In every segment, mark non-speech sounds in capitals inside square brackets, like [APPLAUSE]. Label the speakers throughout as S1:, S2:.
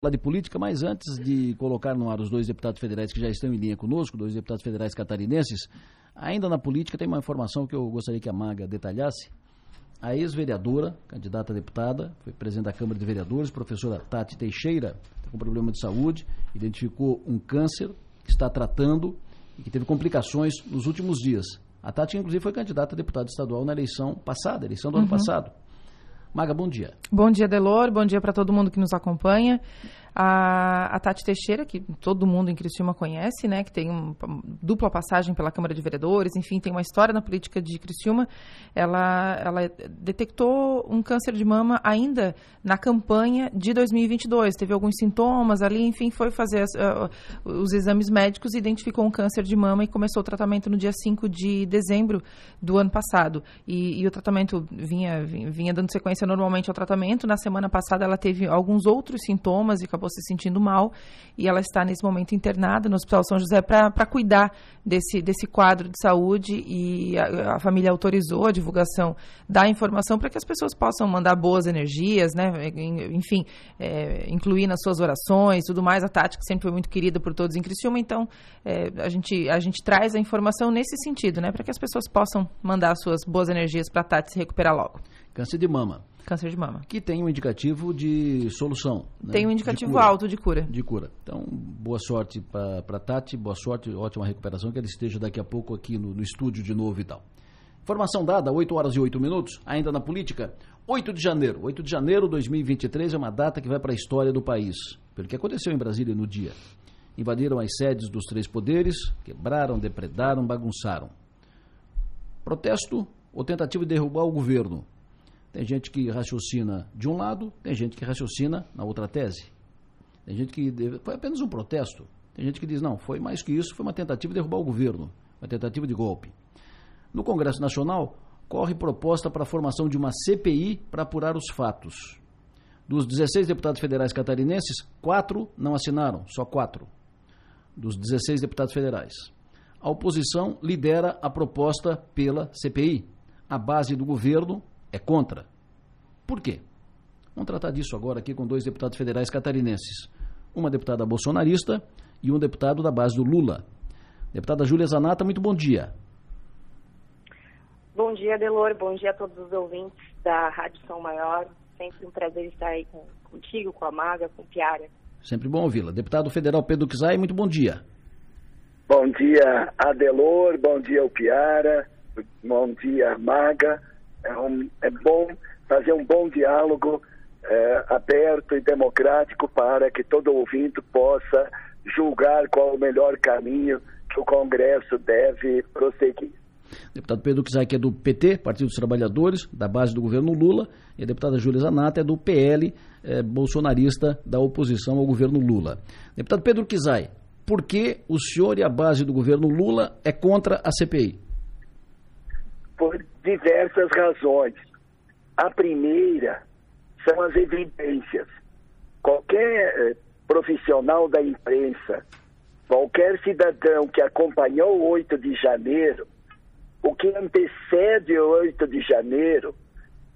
S1: falar de política, mas antes de colocar no ar os dois deputados federais que já estão em linha conosco, dois deputados federais catarinenses, ainda na política tem uma informação que eu gostaria que a Maga detalhasse. A ex-vereadora, candidata a deputada, foi presidente da Câmara de Vereadores, professora Tati Teixeira, com problema de saúde, identificou um câncer que está tratando e que teve complicações nos últimos dias. A Tati, inclusive, foi candidata a deputada estadual na eleição passada, eleição do uhum. ano passado. Maga, bom dia.
S2: Bom dia, Delor. Bom dia para todo mundo que nos acompanha. A, a, Tati Teixeira, que todo mundo em Criciúma conhece, né, que tem uma dupla passagem pela Câmara de Vereadores, enfim, tem uma história na política de Criciúma, ela, ela detectou um câncer de mama ainda na campanha de 2022. Teve alguns sintomas ali, enfim, foi fazer as, uh, os exames médicos, identificou um câncer de mama e começou o tratamento no dia 5 de dezembro do ano passado. E, e o tratamento vinha, vinha dando sequência normalmente ao tratamento. Na semana passada ela teve alguns outros sintomas e acabou se sentindo mal e ela está nesse momento internada no Hospital São José para cuidar desse, desse quadro de saúde e a, a família autorizou a divulgação da informação para que as pessoas possam mandar boas energias, né? enfim, é, incluir nas suas orações tudo mais. A tática sempre foi muito querida por todos em Criciúma, então é, a, gente, a gente traz a informação nesse sentido, né? para que as pessoas possam mandar suas boas energias para a Tati se recuperar logo.
S1: Câncer de mama.
S2: Câncer de mama.
S1: Que tem um indicativo de solução.
S2: Né? Tem um indicativo de alto de cura.
S1: De cura. Então, boa sorte para Tati, boa sorte, ótima recuperação, que ela esteja daqui a pouco aqui no, no estúdio de novo e tal. Informação dada, 8 horas e 8 minutos, ainda na política. 8 de janeiro. 8 de janeiro de 2023 é uma data que vai para a história do país. Pelo que aconteceu em Brasília no dia. Invadiram as sedes dos três poderes, quebraram, depredaram, bagunçaram. Protesto ou tentativa de derrubar o governo. Tem gente que raciocina de um lado, tem gente que raciocina na outra tese. Tem gente que foi apenas um protesto. Tem gente que diz não, foi mais que isso, foi uma tentativa de derrubar o governo, uma tentativa de golpe. No Congresso Nacional corre proposta para a formação de uma CPI para apurar os fatos. Dos 16 deputados federais catarinenses, quatro não assinaram, só quatro. Dos 16 deputados federais. A oposição lidera a proposta pela CPI. A base do governo é contra. Por quê? Vamos tratar disso agora aqui com dois deputados federais catarinenses. Uma deputada bolsonarista e um deputado da base do Lula. Deputada Júlia Zanata, muito bom dia.
S3: Bom dia, Delor. Bom dia a todos os ouvintes da Rádio São Maior. Sempre um prazer estar aí com, contigo, com a Maga, com o Piara.
S1: Sempre bom ouvi-la. Deputado federal Pedro Kizai, muito bom dia.
S4: Bom dia, Adelor. Bom dia, o Piara. Bom dia, Maga. É, um, é bom fazer um bom diálogo é, aberto e democrático para que todo ouvinte possa julgar qual o melhor caminho que o Congresso deve prosseguir.
S1: Deputado Pedro Kizak é do PT, Partido dos Trabalhadores, da base do governo Lula, e a deputada Júlia Zanata é do PL, é, bolsonarista da oposição ao governo Lula. Deputado Pedro Kizai, por que o senhor e a base do governo Lula é contra a CPI?
S4: Por diversas razões. A primeira são as evidências. Qualquer eh, profissional da imprensa, qualquer cidadão que acompanhou o 8 de janeiro, o que antecede o 8 de janeiro,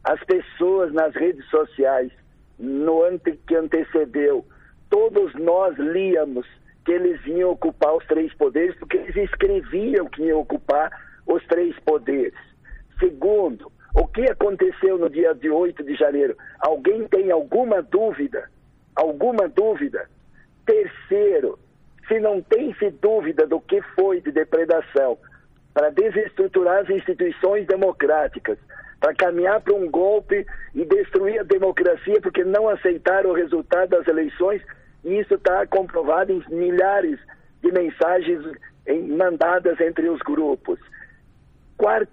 S4: as pessoas nas redes sociais, no ano que antecedeu, todos nós líamos que eles iam ocupar os três poderes, porque eles escreviam que iam ocupar os três poderes. Segundo, o que aconteceu no dia de 8 de janeiro? Alguém tem alguma dúvida? Alguma dúvida? Terceiro, se não tem-se dúvida do que foi de depredação para desestruturar as instituições democráticas, para caminhar para um golpe e destruir a democracia porque não aceitaram o resultado das eleições, e isso está comprovado em milhares de mensagens mandadas entre os grupos. Quarto,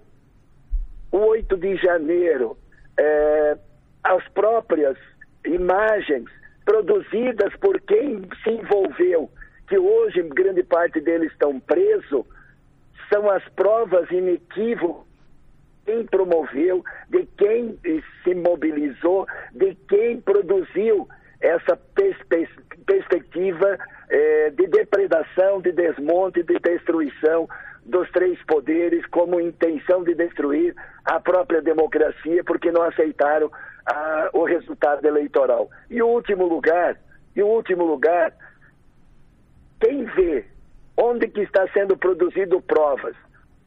S4: o 8 de janeiro, é, as próprias imagens produzidas por quem se envolveu, que hoje grande parte deles estão presos, são as provas inequívocas quem promoveu, de quem se mobilizou, de quem produziu essa pers perspectiva eh, de depredação, de desmonte, de destruição dos três poderes como intenção de destruir a própria democracia porque não aceitaram ah, o resultado eleitoral. E o último lugar, Em último lugar, quem vê onde que está sendo produzido provas?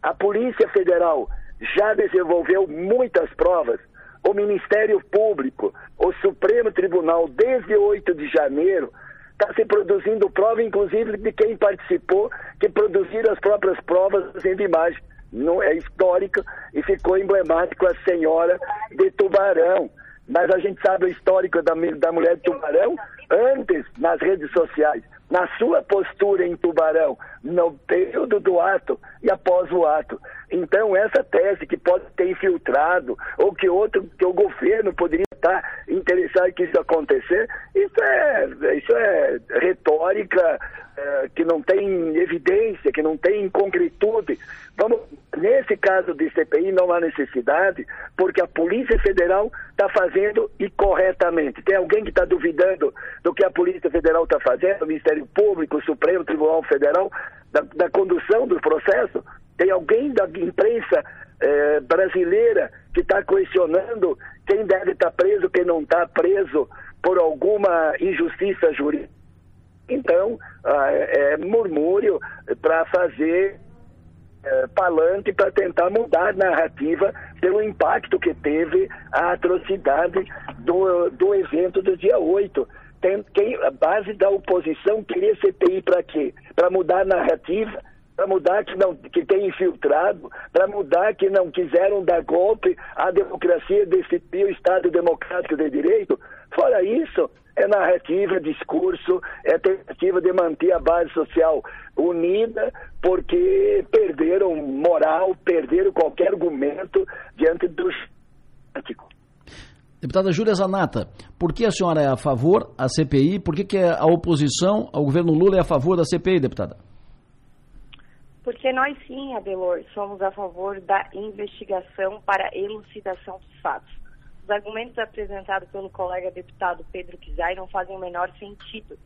S4: A Polícia Federal já desenvolveu muitas provas. O Ministério Público, o Supremo Tribunal, desde 8 de janeiro, está se produzindo prova, inclusive, de quem participou, que produziram as próprias provas fazendo imagem. Não é histórico e ficou emblemático a senhora de Tubarão. Mas a gente sabe o histórico da, da mulher de Tubarão antes nas redes sociais na sua postura em Tubarão, no período do ato e após o ato. Então, essa tese que pode ter infiltrado, ou que outro, que o governo poderia estar interessado que isso acontecer, isso é, isso é retórica é, que não tem evidência, que não tem concretude. Vamos, nesse caso de CPI não há necessidade, porque a Polícia Federal está fazendo e corretamente. Tem alguém que está duvidando do que a Polícia Federal está fazendo, o Ministério Público, o Supremo Tribunal Federal, da, da condução do processo? Tem alguém da imprensa eh, brasileira que está questionando quem deve estar tá preso, quem não está preso por alguma injustiça jurídica? Então, ah, é, é murmúrio para fazer é, palante para tentar mudar a narrativa pelo impacto que teve a atrocidade do, do evento do dia 8. Tem, quem, a base da oposição queria CPI para quê? Para mudar a narrativa para mudar que não que tem infiltrado, para mudar que não quiseram dar golpe à democracia, destituir o Estado democrático de direito. Fora isso, é narrativa, discurso, é tentativa de manter a base social unida, porque perderam moral, perderam qualquer argumento diante dos
S1: Deputada Júlia Zanata, por que a senhora é a favor da CPI? Por que, que a oposição ao governo Lula é a favor da CPI, deputada?
S3: Porque nós sim, Adelor, somos a favor da investigação para elucidação dos fatos. Os argumentos apresentados pelo colega deputado Pedro Kizai não fazem o menor sentido.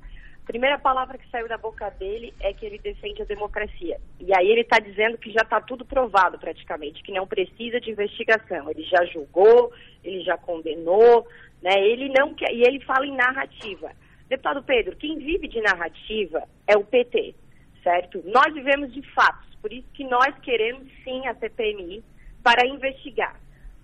S3: A primeira palavra que saiu da boca dele é que ele defende a democracia. E aí ele está dizendo que já está tudo provado praticamente, que não precisa de investigação. Ele já julgou, ele já condenou, né? Ele não quer, e ele fala em narrativa. Deputado Pedro, quem vive de narrativa é o PT certo? Nós vivemos de fatos, por isso que nós queremos sim a CPMI para investigar.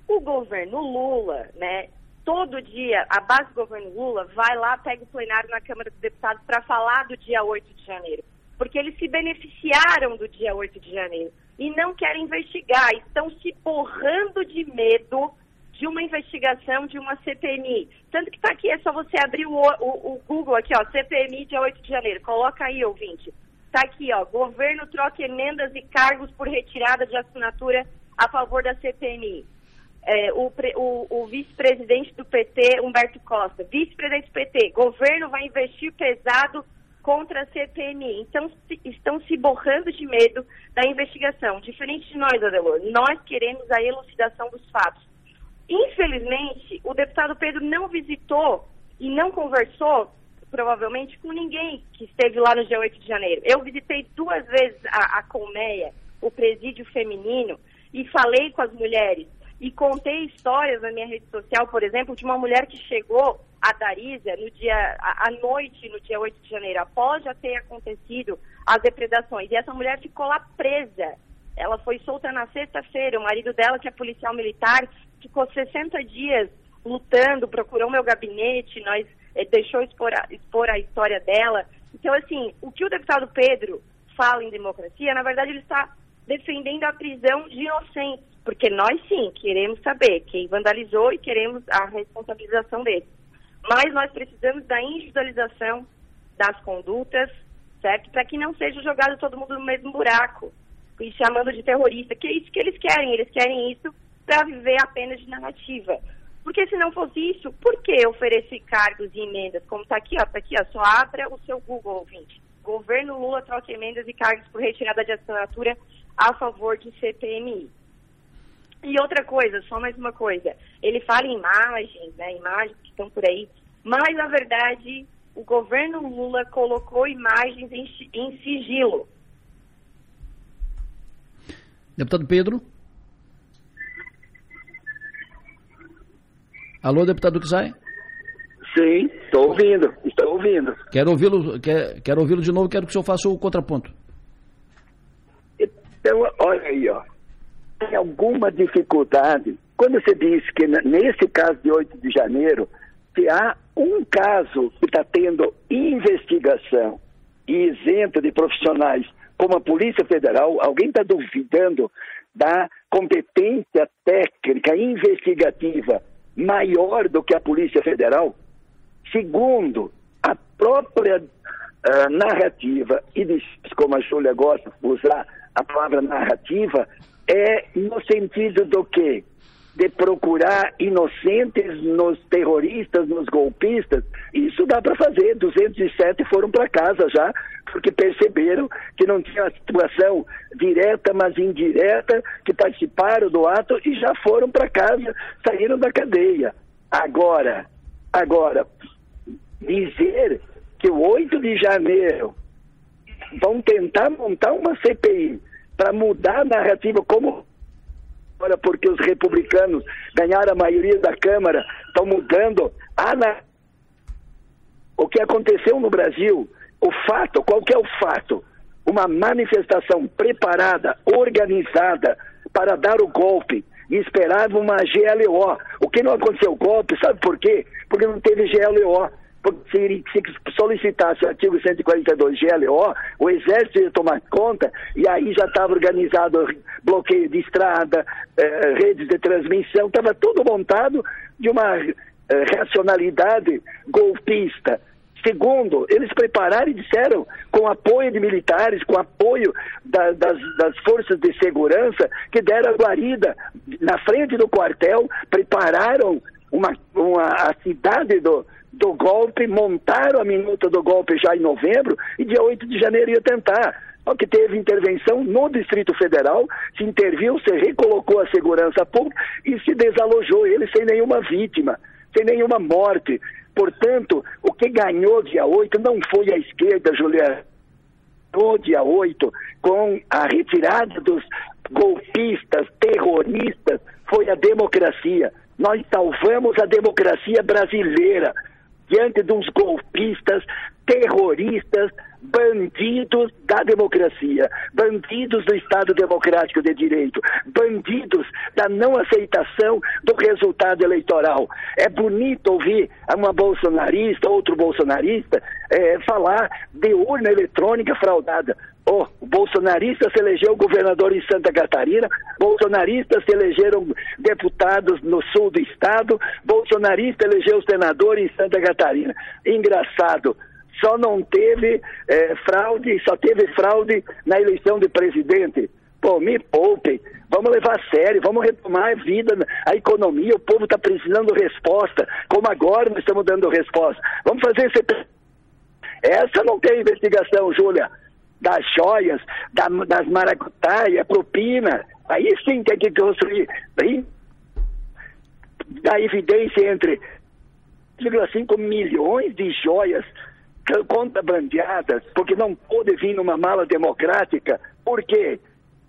S3: O governo Lula, né, todo dia, a base do governo Lula vai lá, pega o plenário na Câmara dos Deputados para falar do dia 8 de janeiro, porque eles se beneficiaram do dia 8 de janeiro e não querem investigar, estão se borrando de medo de uma investigação de uma CPMI. Tanto que está aqui, é só você abrir o, o, o Google aqui, ó, CPMI dia 8 de janeiro. Coloca aí, ouvinte. Está aqui, ó, governo troca emendas e cargos por retirada de assinatura a favor da CPMI. É, o, o, o vice-presidente do PT, Humberto Costa, vice-presidente do PT, governo vai investir pesado contra a CPMI. Então, se, estão se borrando de medo da investigação. Diferente de nós, Adelor, nós queremos a elucidação dos fatos. Infelizmente, o deputado Pedro não visitou e não conversou provavelmente com ninguém que esteve lá no dia 8 de janeiro. Eu visitei duas vezes a, a Colmeia, o presídio feminino, e falei com as mulheres. E contei histórias na minha rede social, por exemplo, de uma mulher que chegou a Darísia no dia, à noite, no dia 8 de janeiro, após já ter acontecido as depredações. E essa mulher ficou lá presa. Ela foi solta na sexta-feira. O marido dela, que é policial militar, ficou 60 dias lutando, procurou meu gabinete. Nós deixou expor a, expor a história dela. Então, assim, o que o deputado Pedro fala em democracia, na verdade, ele está defendendo a prisão de inocentes, porque nós sim queremos saber quem vandalizou e queremos a responsabilização deles. Mas nós precisamos da individualização das condutas, certo? Para que não seja jogado todo mundo no mesmo buraco e chamando de terrorista, que é isso que eles querem. Eles querem isso para viver apenas de narrativa. Porque se não fosse isso, por que oferecer cargos e emendas? Como está aqui, ó, tá aqui, ó, só abra o seu Google, ouvinte. Governo Lula troca emendas e cargos por retirada de assinatura a favor de CPMI. E outra coisa, só mais uma coisa. Ele fala em imagens, né, imagens que estão por aí, mas na verdade o governo Lula colocou imagens em, em sigilo.
S1: Deputado Pedro. Alô, deputado Kizai?
S4: Sim, estou ouvindo, estou ouvindo.
S1: Quero ouvi-lo quer, quero ouvi de novo, quero que o senhor faça o contraponto.
S4: Então, olha aí, ó. Tem alguma dificuldade. Quando você diz que nesse caso de 8 de janeiro, se há um caso que está tendo investigação e isento de profissionais como a Polícia Federal, alguém está duvidando da competência técnica investigativa maior do que a Polícia Federal? Segundo, a própria uh, narrativa, e como a Júlia gosta de usar a palavra narrativa, é no sentido do quê? De procurar inocentes nos terroristas, nos golpistas, isso dá para fazer. 207 foram para casa já, porque perceberam que não tinha situação direta, mas indireta, que participaram do ato e já foram para casa, saíram da cadeia. Agora, agora, dizer que o 8 de janeiro vão tentar montar uma CPI para mudar a narrativa como agora porque os republicanos ganharam a maioria da Câmara, estão mudando a o que aconteceu no Brasil, o fato, qual que é o fato? Uma manifestação preparada, organizada para dar o golpe e esperava uma GLO. O que não aconteceu golpe, sabe por quê? Porque não teve GLO se, se solicitasse o artigo 142 GLO, o Exército ia tomar conta e aí já estava organizado bloqueio de estrada, eh, redes de transmissão, estava tudo montado de uma eh, racionalidade golpista. Segundo, eles prepararam e disseram, com apoio de militares, com apoio da, das, das, forças de segurança, que deram a guarida na frente do quartel, prepararam uma, uma, a cidade do, do golpe, montaram a minuta do golpe já em novembro e dia 8 de janeiro ia tentar. Só que teve intervenção no Distrito Federal, se interviu, se recolocou a segurança pública e se desalojou ele sem nenhuma vítima, sem nenhuma morte. Portanto, o que ganhou dia 8 não foi a esquerda, Juliana. No dia 8, com a retirada dos golpistas, terroristas, foi a democracia. Nós salvamos a democracia brasileira diante de uns golpistas, terroristas, bandidos da democracia, bandidos do Estado Democrático de Direito, bandidos da não aceitação do resultado eleitoral. É bonito ouvir uma bolsonarista, outro bolsonarista, é, falar de urna eletrônica fraudada. Oh, bolsonaristas se elegeu governador em Santa Catarina, bolsonaristas se elegeram deputados no sul do estado, bolsonarista elegeu senador em Santa Catarina. Engraçado, só não teve é, fraude, só teve fraude na eleição de presidente. Pô, me poupem, vamos levar a sério, vamos retomar a vida, a economia, o povo está precisando resposta, como agora nós estamos dando resposta. Vamos fazer esse... Essa não tem investigação, Júlia das joias, da, das maracutaias, propina. Aí sim tem que construir. Aí, da evidência entre 1,5 milhões de joias contrabandeadas, porque não pode vir numa mala democrática. Por quê?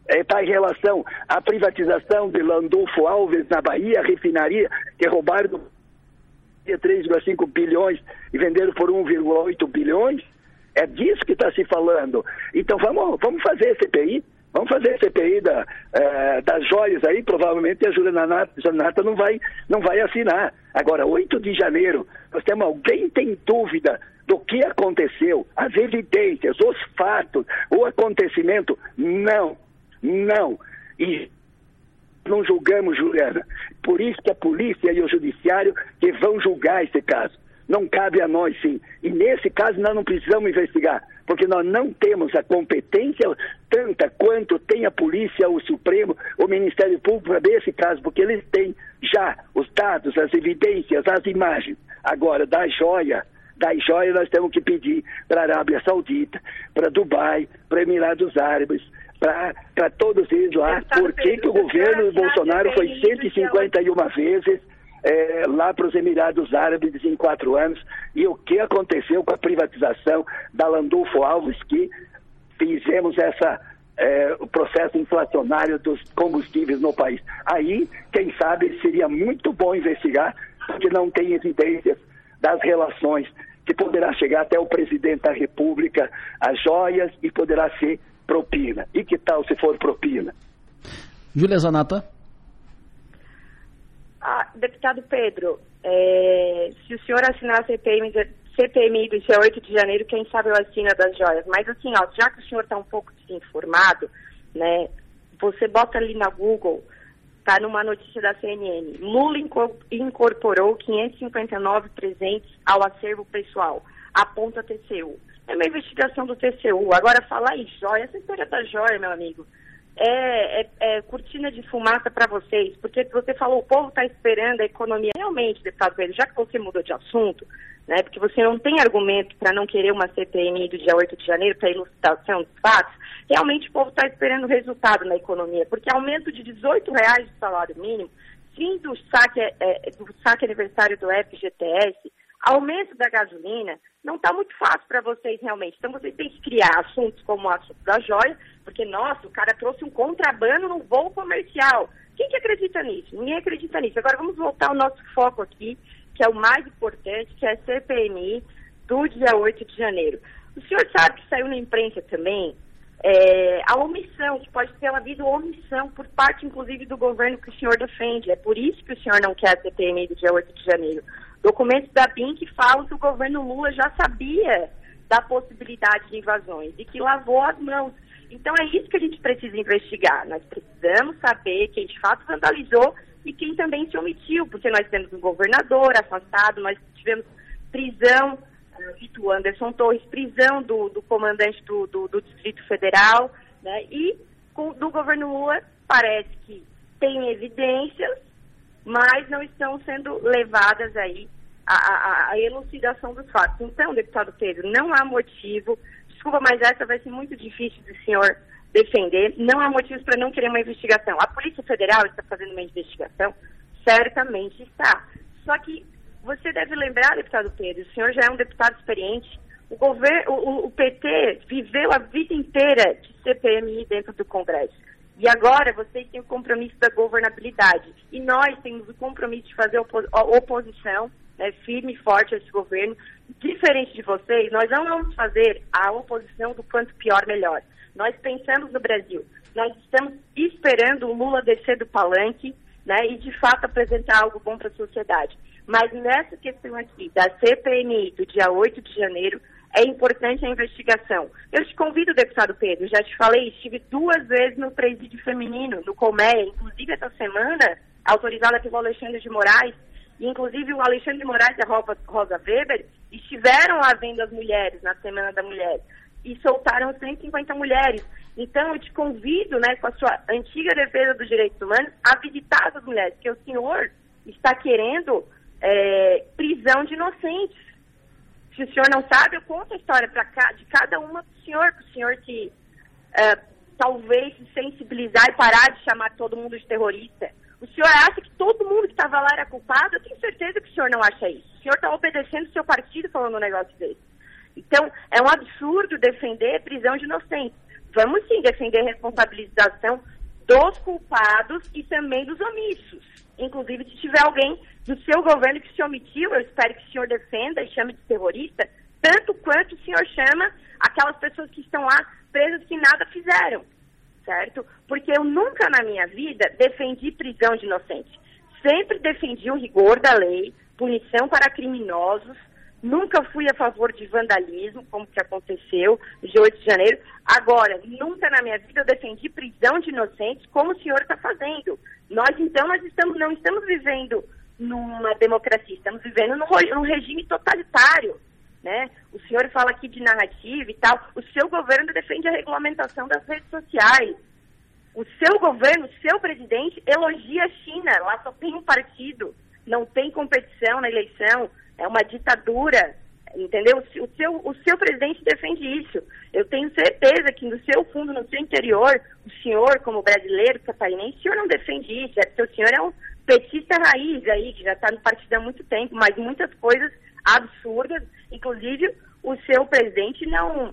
S4: Está é, em relação à privatização de Landulfo Alves na Bahia, refinaria, que roubaram 3,5 bilhões e venderam por 1,8 bilhões. É disso que está se falando. Então vamos, vamos fazer CPI. Vamos fazer CPI da, é, das joias aí, provavelmente a Juliana Nata não vai, não vai assinar. Agora, 8 de janeiro, nós temos alguém tem dúvida do que aconteceu, as evidências, os fatos, o acontecimento? Não, não. E não julgamos, Juliana. Por isso que a polícia e o judiciário que vão julgar esse caso não cabe a nós, sim. E nesse caso nós não precisamos investigar, porque nós não temos a competência tanta quanto tem a polícia, o Supremo, o Ministério Público para esse caso, porque eles têm já os dados, as evidências, as imagens. Agora, da joia, da joia nós temos que pedir para a Arábia Saudita, para Dubai, para Emirados Árabes, para todos eles lá, por que, que o governo Bolsonaro foi 151 vezes é, lá para os Emirados Árabes em quatro anos e o que aconteceu com a privatização da Landulfo Alves, que fizemos essa é, o processo inflacionário dos combustíveis no país. Aí, quem sabe, seria muito bom investigar, porque não tem evidências das relações, que poderá chegar até o presidente da República as joias e poderá ser propina. E que tal se for propina?
S1: Júlia Zanata.
S3: Ah, deputado Pedro, é, se o senhor assinar a CPMI, CPMI do dia 8 de janeiro, quem sabe eu assino das joias. Mas assim, ó, já que o senhor está um pouco desinformado, né, você bota ali na Google, tá numa notícia da CNN, Lula incorporou 559 presentes ao acervo pessoal, aponta TCU. É uma investigação do TCU. Agora, falar em joia, essa história da joia, meu amigo, é, é, é cortina de fumaça para vocês, porque você falou, o povo está esperando a economia. Realmente, deputado Pedro, já que você mudou de assunto, né, porque você não tem argumento para não querer uma CPMI do dia 8 de janeiro para ilustração dos fatos, realmente o povo está esperando resultado na economia, porque aumento de 18 reais de salário mínimo, fim do saque, é, é do saque aniversário do FGTS, aumento da gasolina, não está muito fácil para vocês realmente. Então vocês têm que criar assuntos como o assunto da joia, porque, nossa, o cara trouxe um contrabando no voo comercial. Quem que acredita nisso? Ninguém acredita nisso. Agora vamos voltar ao nosso foco aqui, que é o mais importante, que é a CPMI do dia 8 de janeiro. O senhor sabe que saiu na imprensa também é, a omissão, que pode ter havido omissão por parte, inclusive, do governo que o senhor defende. É por isso que o senhor não quer a CPMI do dia 8 de janeiro. Documentos da BIM que falam que o governo Lula já sabia da possibilidade de invasões e que lavou as mãos. Então é isso que a gente precisa investigar. Nós precisamos saber quem de fato vandalizou e quem também se omitiu, porque nós temos um governador afastado, nós tivemos prisão do Anderson Torres, prisão do, do comandante do, do, do, Distrito Federal, né? E com, do governo Lula parece que tem evidências, mas não estão sendo levadas aí a, elucidação dos fatos. Então, deputado Pedro, não há motivo, desculpa, mas essa vai ser muito difícil do senhor defender, não há motivos para não querer uma investigação. A Polícia Federal está fazendo uma investigação? Certamente está. Só que você deve lembrar, deputado Pedro, o senhor já é um deputado experiente, o, governo, o, o PT viveu a vida inteira de CPMI dentro do Congresso. E agora vocês têm o compromisso da governabilidade. E nós temos o compromisso de fazer oposição né, firme e forte a esse governo. Diferente de vocês, nós não vamos fazer a oposição do quanto pior, melhor. Nós pensamos no Brasil. Nós estamos esperando o Lula descer do palanque né, e, de fato, apresentar algo bom para a sociedade. Mas nessa questão aqui, da CPMI, do dia 8 de janeiro, é importante a investigação. Eu te convido, deputado Pedro, já te falei, estive duas vezes no presídio feminino, no Colmeia, inclusive essa semana, autorizada pelo Alexandre de Moraes, e inclusive o Alexandre de Moraes e a Rosa Weber estiveram lá vendo as mulheres na Semana da Mulher e soltaram 150 mulheres. Então, eu te convido, né, com a sua antiga defesa dos direitos humanos, a visitar as mulheres, porque o senhor está querendo é, prisão de inocentes. Se o senhor não sabe, eu conto a história pra, de cada uma do senhor, para o senhor que é, talvez se sensibilizar e parar de chamar todo mundo de terrorista. O senhor acha que todo mundo que estava lá era culpado? Eu tenho certeza que o senhor não acha isso. O senhor está obedecendo o seu partido falando um negócio desse. Então, é um absurdo defender prisão de inocentes. Vamos sim defender responsabilização dos culpados e também dos omissos. Inclusive, se tiver alguém do seu governo que se omitiu, eu espero que o senhor defenda e chame de terrorista, tanto quanto o senhor chama aquelas pessoas que estão lá presas que nada fizeram, certo? Porque eu nunca na minha vida defendi prisão de inocentes. Sempre defendi o rigor da lei, punição para criminosos, Nunca fui a favor de vandalismo, como que aconteceu dia 8 de janeiro. Agora, nunca na minha vida eu defendi prisão de inocentes, como o senhor está fazendo. Nós, então, nós estamos, não estamos vivendo numa democracia, estamos vivendo num, num regime totalitário. Né? O senhor fala aqui de narrativa e tal. O seu governo defende a regulamentação das redes sociais. O seu governo, o seu presidente elogia a China. Lá só tem um partido. Não tem competição na eleição é uma ditadura, entendeu? O seu, o seu presidente defende isso. Eu tenho certeza que no seu fundo, no seu interior, o senhor, como brasileiro, catarinense, o senhor não defende isso, é porque o senhor é um petista raiz aí, que já está no partido há muito tempo, mas muitas coisas absurdas, inclusive o seu presidente não,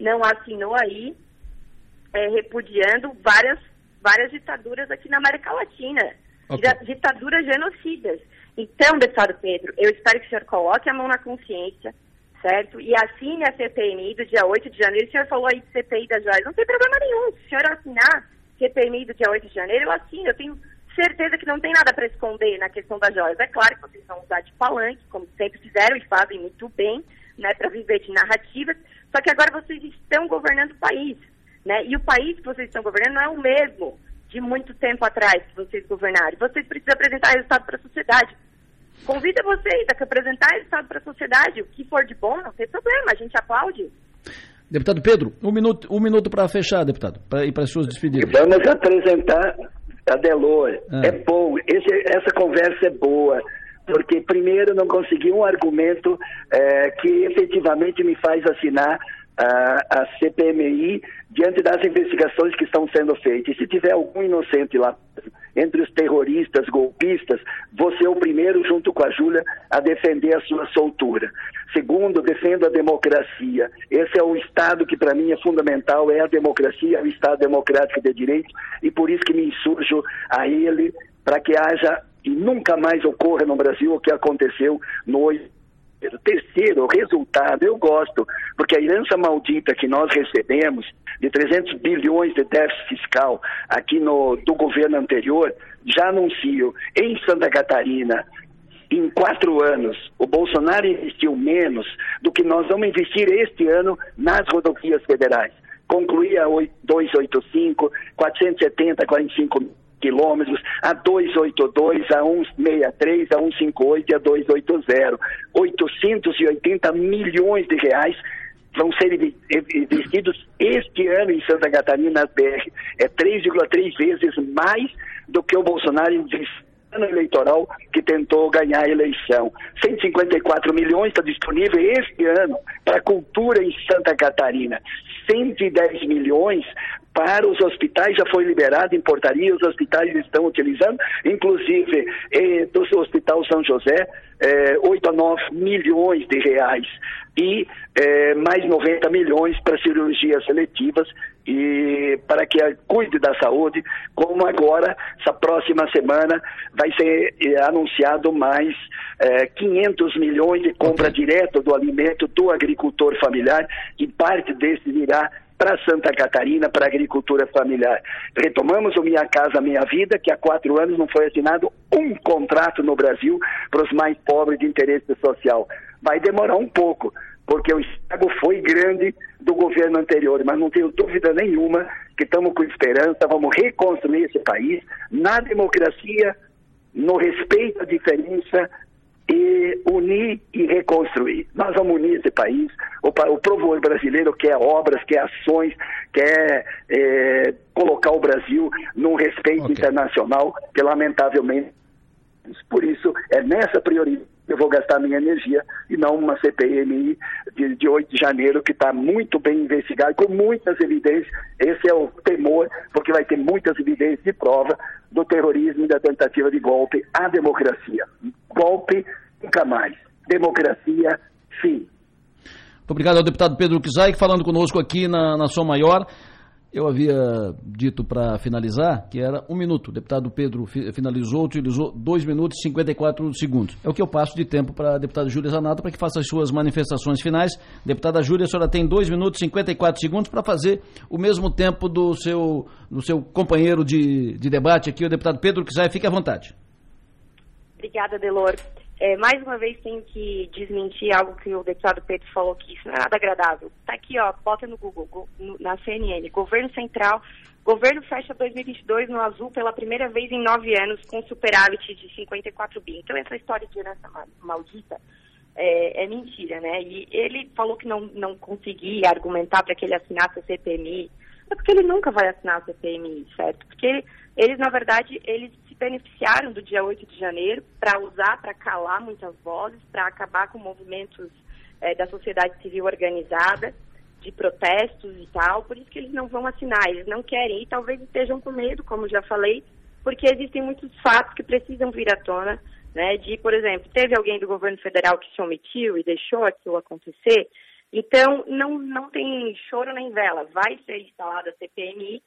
S3: não assinou aí, é, repudiando várias, várias ditaduras aqui na América Latina, okay. ditaduras genocidas. Então, deputado Pedro, eu espero que o senhor coloque a mão na consciência, certo? E assine a CPMI do dia 8 de janeiro. O senhor falou aí de CPI das joias. Não tem problema nenhum. Se o senhor assinar CPMI do dia 8 de janeiro, eu assino. Eu tenho certeza que não tem nada para esconder na questão das joias. É claro que vocês vão usar de palanque, como sempre fizeram e fazem muito bem, né, para viver de narrativas. Só que agora vocês estão governando o país, né? E o país que vocês estão governando não é o mesmo de muito tempo atrás que vocês governaram. Vocês precisam apresentar resultado para a sociedade. Convida vocês a apresentar resultado para a sociedade. O que for de bom, não tem problema, a gente aplaude.
S1: Deputado Pedro, um minuto, um minuto para fechar, deputado, para ir para as suas despedidas.
S4: Vamos apresentar a Delor. Ah. É bom, Esse, essa conversa é boa porque primeiro não consegui um argumento é, que efetivamente me faz assinar a, CPMI diante das investigações que estão sendo feitas. E se tiver algum inocente lá entre os terroristas, golpistas, você é o primeiro, junto com a Júlia, a defender a sua soltura. Segundo, defendo a democracia. Esse é o Estado que para mim é fundamental, é a democracia, é o Estado democrático de direito, e por isso que me insurjo a ele para que haja e nunca mais ocorra no Brasil o que aconteceu no 8 Terceiro, o resultado, eu gosto, porque a herança maldita que nós recebemos, de 300 bilhões de déficit fiscal aqui no, do governo anterior, já anuncio em Santa Catarina, em quatro anos, o Bolsonaro investiu menos do que nós vamos investir este ano nas rodovias federais. Concluir a 285, 470, 45 quilômetros, a 282, a 163, a 158 e a 280. 880 milhões de reais vão ser investidos este ano em Santa Catarina BR. É 3,3 vezes mais do que o Bolsonaro investiu ano eleitoral que tentou ganhar a eleição. 154 milhões está disponível este ano para a cultura em Santa Catarina. 110 milhões para os hospitais já foi liberado em portaria, os hospitais estão utilizando, inclusive eh, do Hospital São José, eh, 8 a 9 milhões de reais e eh, mais 90 milhões para cirurgias seletivas e para que cuide da saúde, como agora, essa próxima semana, vai ser eh, anunciado mais eh, 500 milhões de compra okay. direta do alimento do agricultor familiar, e parte desse virá para Santa Catarina, para a agricultura familiar. Retomamos o Minha Casa Minha Vida, que há quatro anos não foi assinado um contrato no Brasil para os mais pobres de interesse social. Vai demorar um pouco, porque o estrago foi grande do governo anterior, mas não tenho dúvida nenhuma que estamos com esperança, vamos reconstruir esse país na democracia, no respeito à diferença, e unir e reconstruir. Nós vamos unir esse país. O, o povo brasileiro quer obras, quer ações, quer é, colocar o Brasil num respeito okay. internacional que, lamentavelmente, por isso é nessa prioridade eu vou gastar minha energia e não uma CPMI de, de 8 de janeiro que está muito bem investigada, com muitas evidências. Esse é o temor, porque vai ter muitas evidências de prova do terrorismo e da tentativa de golpe à democracia. Golpe nunca mais. Democracia, sim.
S1: Muito obrigado ao deputado Pedro Kizai, falando conosco aqui na, na Som Maior. Eu havia dito para finalizar que era um minuto. O deputado Pedro finalizou, utilizou dois minutos e 54 segundos. É o que eu passo de tempo para a deputada Júlia Zanata para que faça as suas manifestações finais. Deputada Júlia, a senhora tem dois minutos e 54 segundos para fazer o mesmo tempo do seu, do seu companheiro de, de debate aqui, o deputado Pedro Kizai. Fique à vontade.
S3: Obrigada, Delor. É, mais uma vez tenho que desmentir algo que o deputado Pedro falou que isso não é nada agradável. Está aqui, ó, bota no Google, go, no, na CNN, governo central, governo fecha 2022 no azul pela primeira vez em nove anos com superávit de 54 bi. Então essa história de herança maldita é, é, mentira, né? E ele falou que não, não conseguia argumentar para que ele assinasse a CPMI, é porque ele nunca vai assinar a CPMI, certo? Porque eles, na verdade, eles beneficiaram do dia 8 de janeiro para usar, para calar muitas vozes, para acabar com movimentos é, da sociedade civil organizada, de protestos e tal. Por isso que eles não vão assinar, eles não querem. E talvez estejam com medo, como já falei, porque existem muitos fatos que precisam vir à tona. Né, de, por exemplo, teve alguém do governo federal que se omitiu e deixou aquilo acontecer, então não, não tem choro nem vela, vai ser instalada a CPMI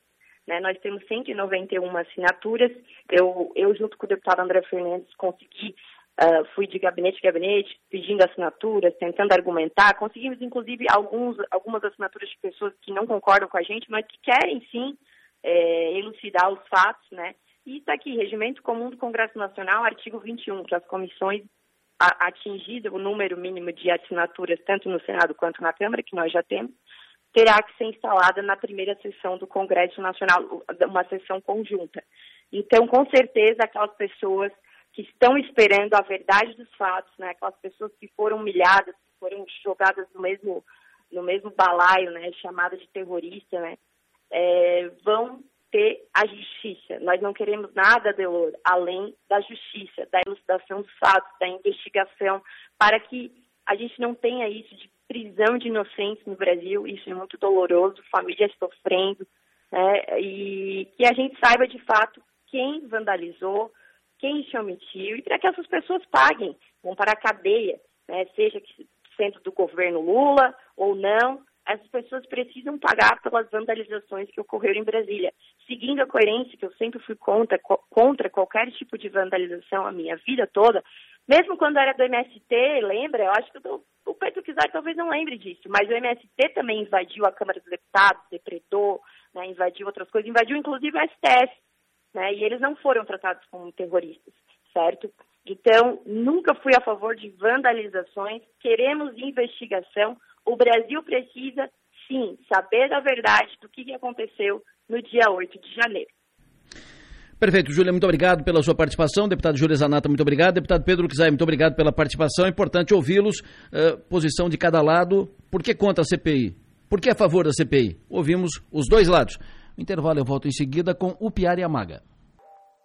S3: né? Nós temos 191 assinaturas. Eu, eu, junto com o deputado André Fernandes, consegui Uh, fui de gabinete em gabinete, pedindo assinaturas, tentando argumentar. Conseguimos, inclusive, alguns, algumas assinaturas de pessoas que não concordam com a gente, mas que querem, sim, é, elucidar os fatos, né? E está aqui, Regimento Comum do Congresso Nacional, artigo 21, que as comissões atingido o número mínimo de assinaturas, tanto no Senado quanto na Câmara, que nós já temos, terá que ser instalada na primeira sessão do Congresso Nacional, uma sessão conjunta. Então, com certeza, aquelas pessoas que estão esperando a verdade dos fatos, né? Aquelas pessoas que foram humilhadas, que foram jogadas no mesmo no mesmo balaio, né? Chamadas de terrorista, né? É, vão ter a justiça. Nós não queremos nada, Delor, além da justiça, da elucidação dos fatos, da investigação, para que a gente não tenha isso de prisão de inocentes no Brasil. Isso é muito doloroso, famílias sofrendo, né? E que a gente saiba de fato quem vandalizou, quem se omitiu e para que essas pessoas paguem, vão para a cadeia, né? seja sendo do governo Lula ou não, essas pessoas precisam pagar pelas vandalizações que ocorreram em Brasília. Seguindo a coerência, que eu sempre fui contra, contra qualquer tipo de vandalização a minha vida toda, mesmo quando era do MST, lembra? Eu acho que o Pedro Kizar talvez não lembre disso, mas o MST também invadiu a Câmara dos Deputados, depredou, né, invadiu outras coisas, invadiu inclusive o STF né? E eles não foram tratados como terroristas, certo? Então, nunca fui a favor de vandalizações, queremos investigação. O Brasil precisa, sim, saber da verdade do que aconteceu no dia 8 de janeiro.
S1: Perfeito, Júlia, muito obrigado pela sua participação. Deputado Júlia Zanata, muito obrigado. Deputado Pedro Kizai, muito obrigado pela participação. É importante ouvi-los. Uh, posição de cada lado. Por que contra a CPI? Por que a favor da CPI? Ouvimos os dois lados. Intervalo eu volto em seguida com o Piara e a Maga.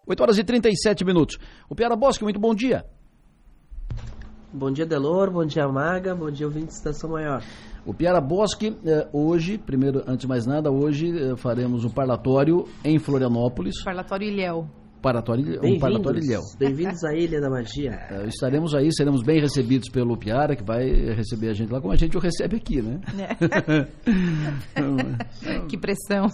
S1: 8 horas e 37 minutos. O Piara Bosque, muito bom dia.
S5: Bom dia, Delor. Bom dia, Maga. Bom dia, ouvinte de Estação Maior.
S1: O Piara Bosque, eh, hoje, primeiro, antes de mais nada, hoje eh, faremos um parlatório em Florianópolis.
S2: Parlatório Ilhéu.
S1: Paratório, um Paratório Ilhéu.
S5: Bem-vindos à Ilha da Magia.
S1: É, estaremos aí, seremos bem recebidos pelo Piara, que vai receber a gente lá como a gente o recebe aqui, né?
S2: É. [LAUGHS] que pressão.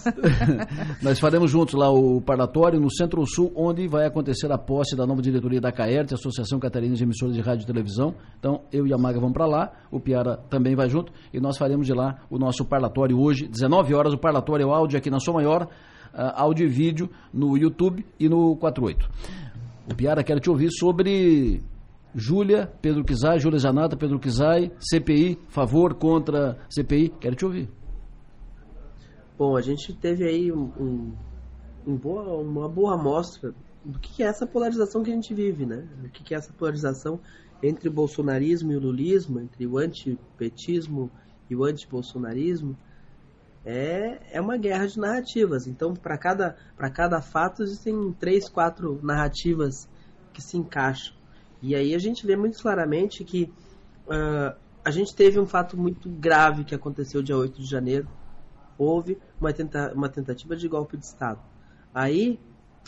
S2: [LAUGHS]
S1: Nós faremos juntos lá o Parlatório no Centro-Sul, onde vai acontecer a posse da nova diretoria da CAERT, Associação Catarina de Emissoras de Rádio e Televisão. Então, eu e a Maga vamos para lá, o Piara também vai junto, e nós faremos de lá o nosso Parlatório hoje, 19 horas, o Parlatório é o áudio aqui na Sua Maior, áudio e vídeo no YouTube e no 48. O Piara, quero te ouvir sobre Júlia, Pedro Kizai, Júlia Zanata, Pedro Kizai, CPI, favor, contra CPI, quero te ouvir.
S5: Bom, a gente teve aí um, um, um boa, uma boa amostra do que é essa polarização que a gente vive, né? O que é essa polarização entre o bolsonarismo e o lulismo, entre o antipetismo e o antibolsonarismo é, é uma guerra de narrativas. Então, para cada, cada fato, existem três, quatro narrativas que se encaixam. E aí a gente vê muito claramente que uh, a gente teve um fato muito grave que aconteceu dia 8 de janeiro. Houve uma, tenta uma tentativa de golpe de Estado. Aí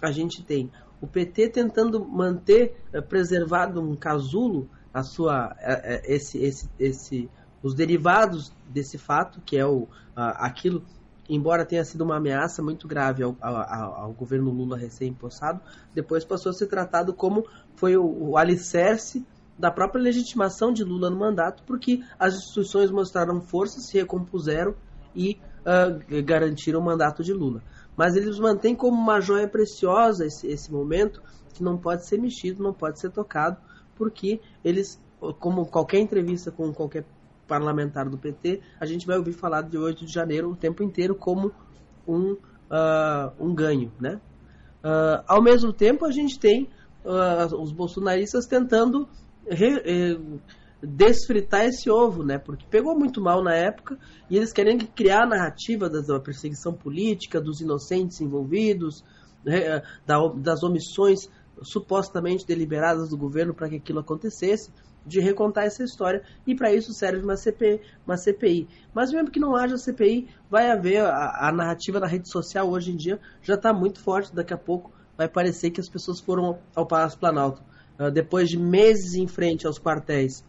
S5: a gente tem o PT tentando manter uh, preservado um casulo a sua, uh, esse, esse, esse os derivados desse fato, que é o, aquilo, embora tenha sido uma ameaça muito grave ao, ao, ao governo Lula recém-impossado, depois passou a ser tratado como foi o, o alicerce da própria legitimação de Lula no mandato, porque as instituições mostraram força, se recompuseram e uh, garantiram o mandato de Lula. Mas eles mantêm como uma joia preciosa esse, esse momento que não pode ser mexido, não pode ser tocado, porque eles, como qualquer entrevista com qualquer parlamentar do PT, a gente vai ouvir falar de 8 de janeiro o tempo inteiro como um, uh, um ganho. Né? Uh, ao mesmo tempo, a gente tem uh, os bolsonaristas tentando re, eh, desfritar esse ovo, né? porque pegou muito mal na época e eles querem criar a narrativa da perseguição política, dos inocentes envolvidos, da, das omissões supostamente deliberadas do governo para que aquilo acontecesse de recontar essa história e para isso serve uma CPI, uma CPI. Mas mesmo que não haja CPI, vai haver a, a narrativa na rede social hoje em dia já está muito forte. Daqui a pouco vai parecer que as pessoas foram ao Palácio Planalto uh, depois de meses em frente aos quartéis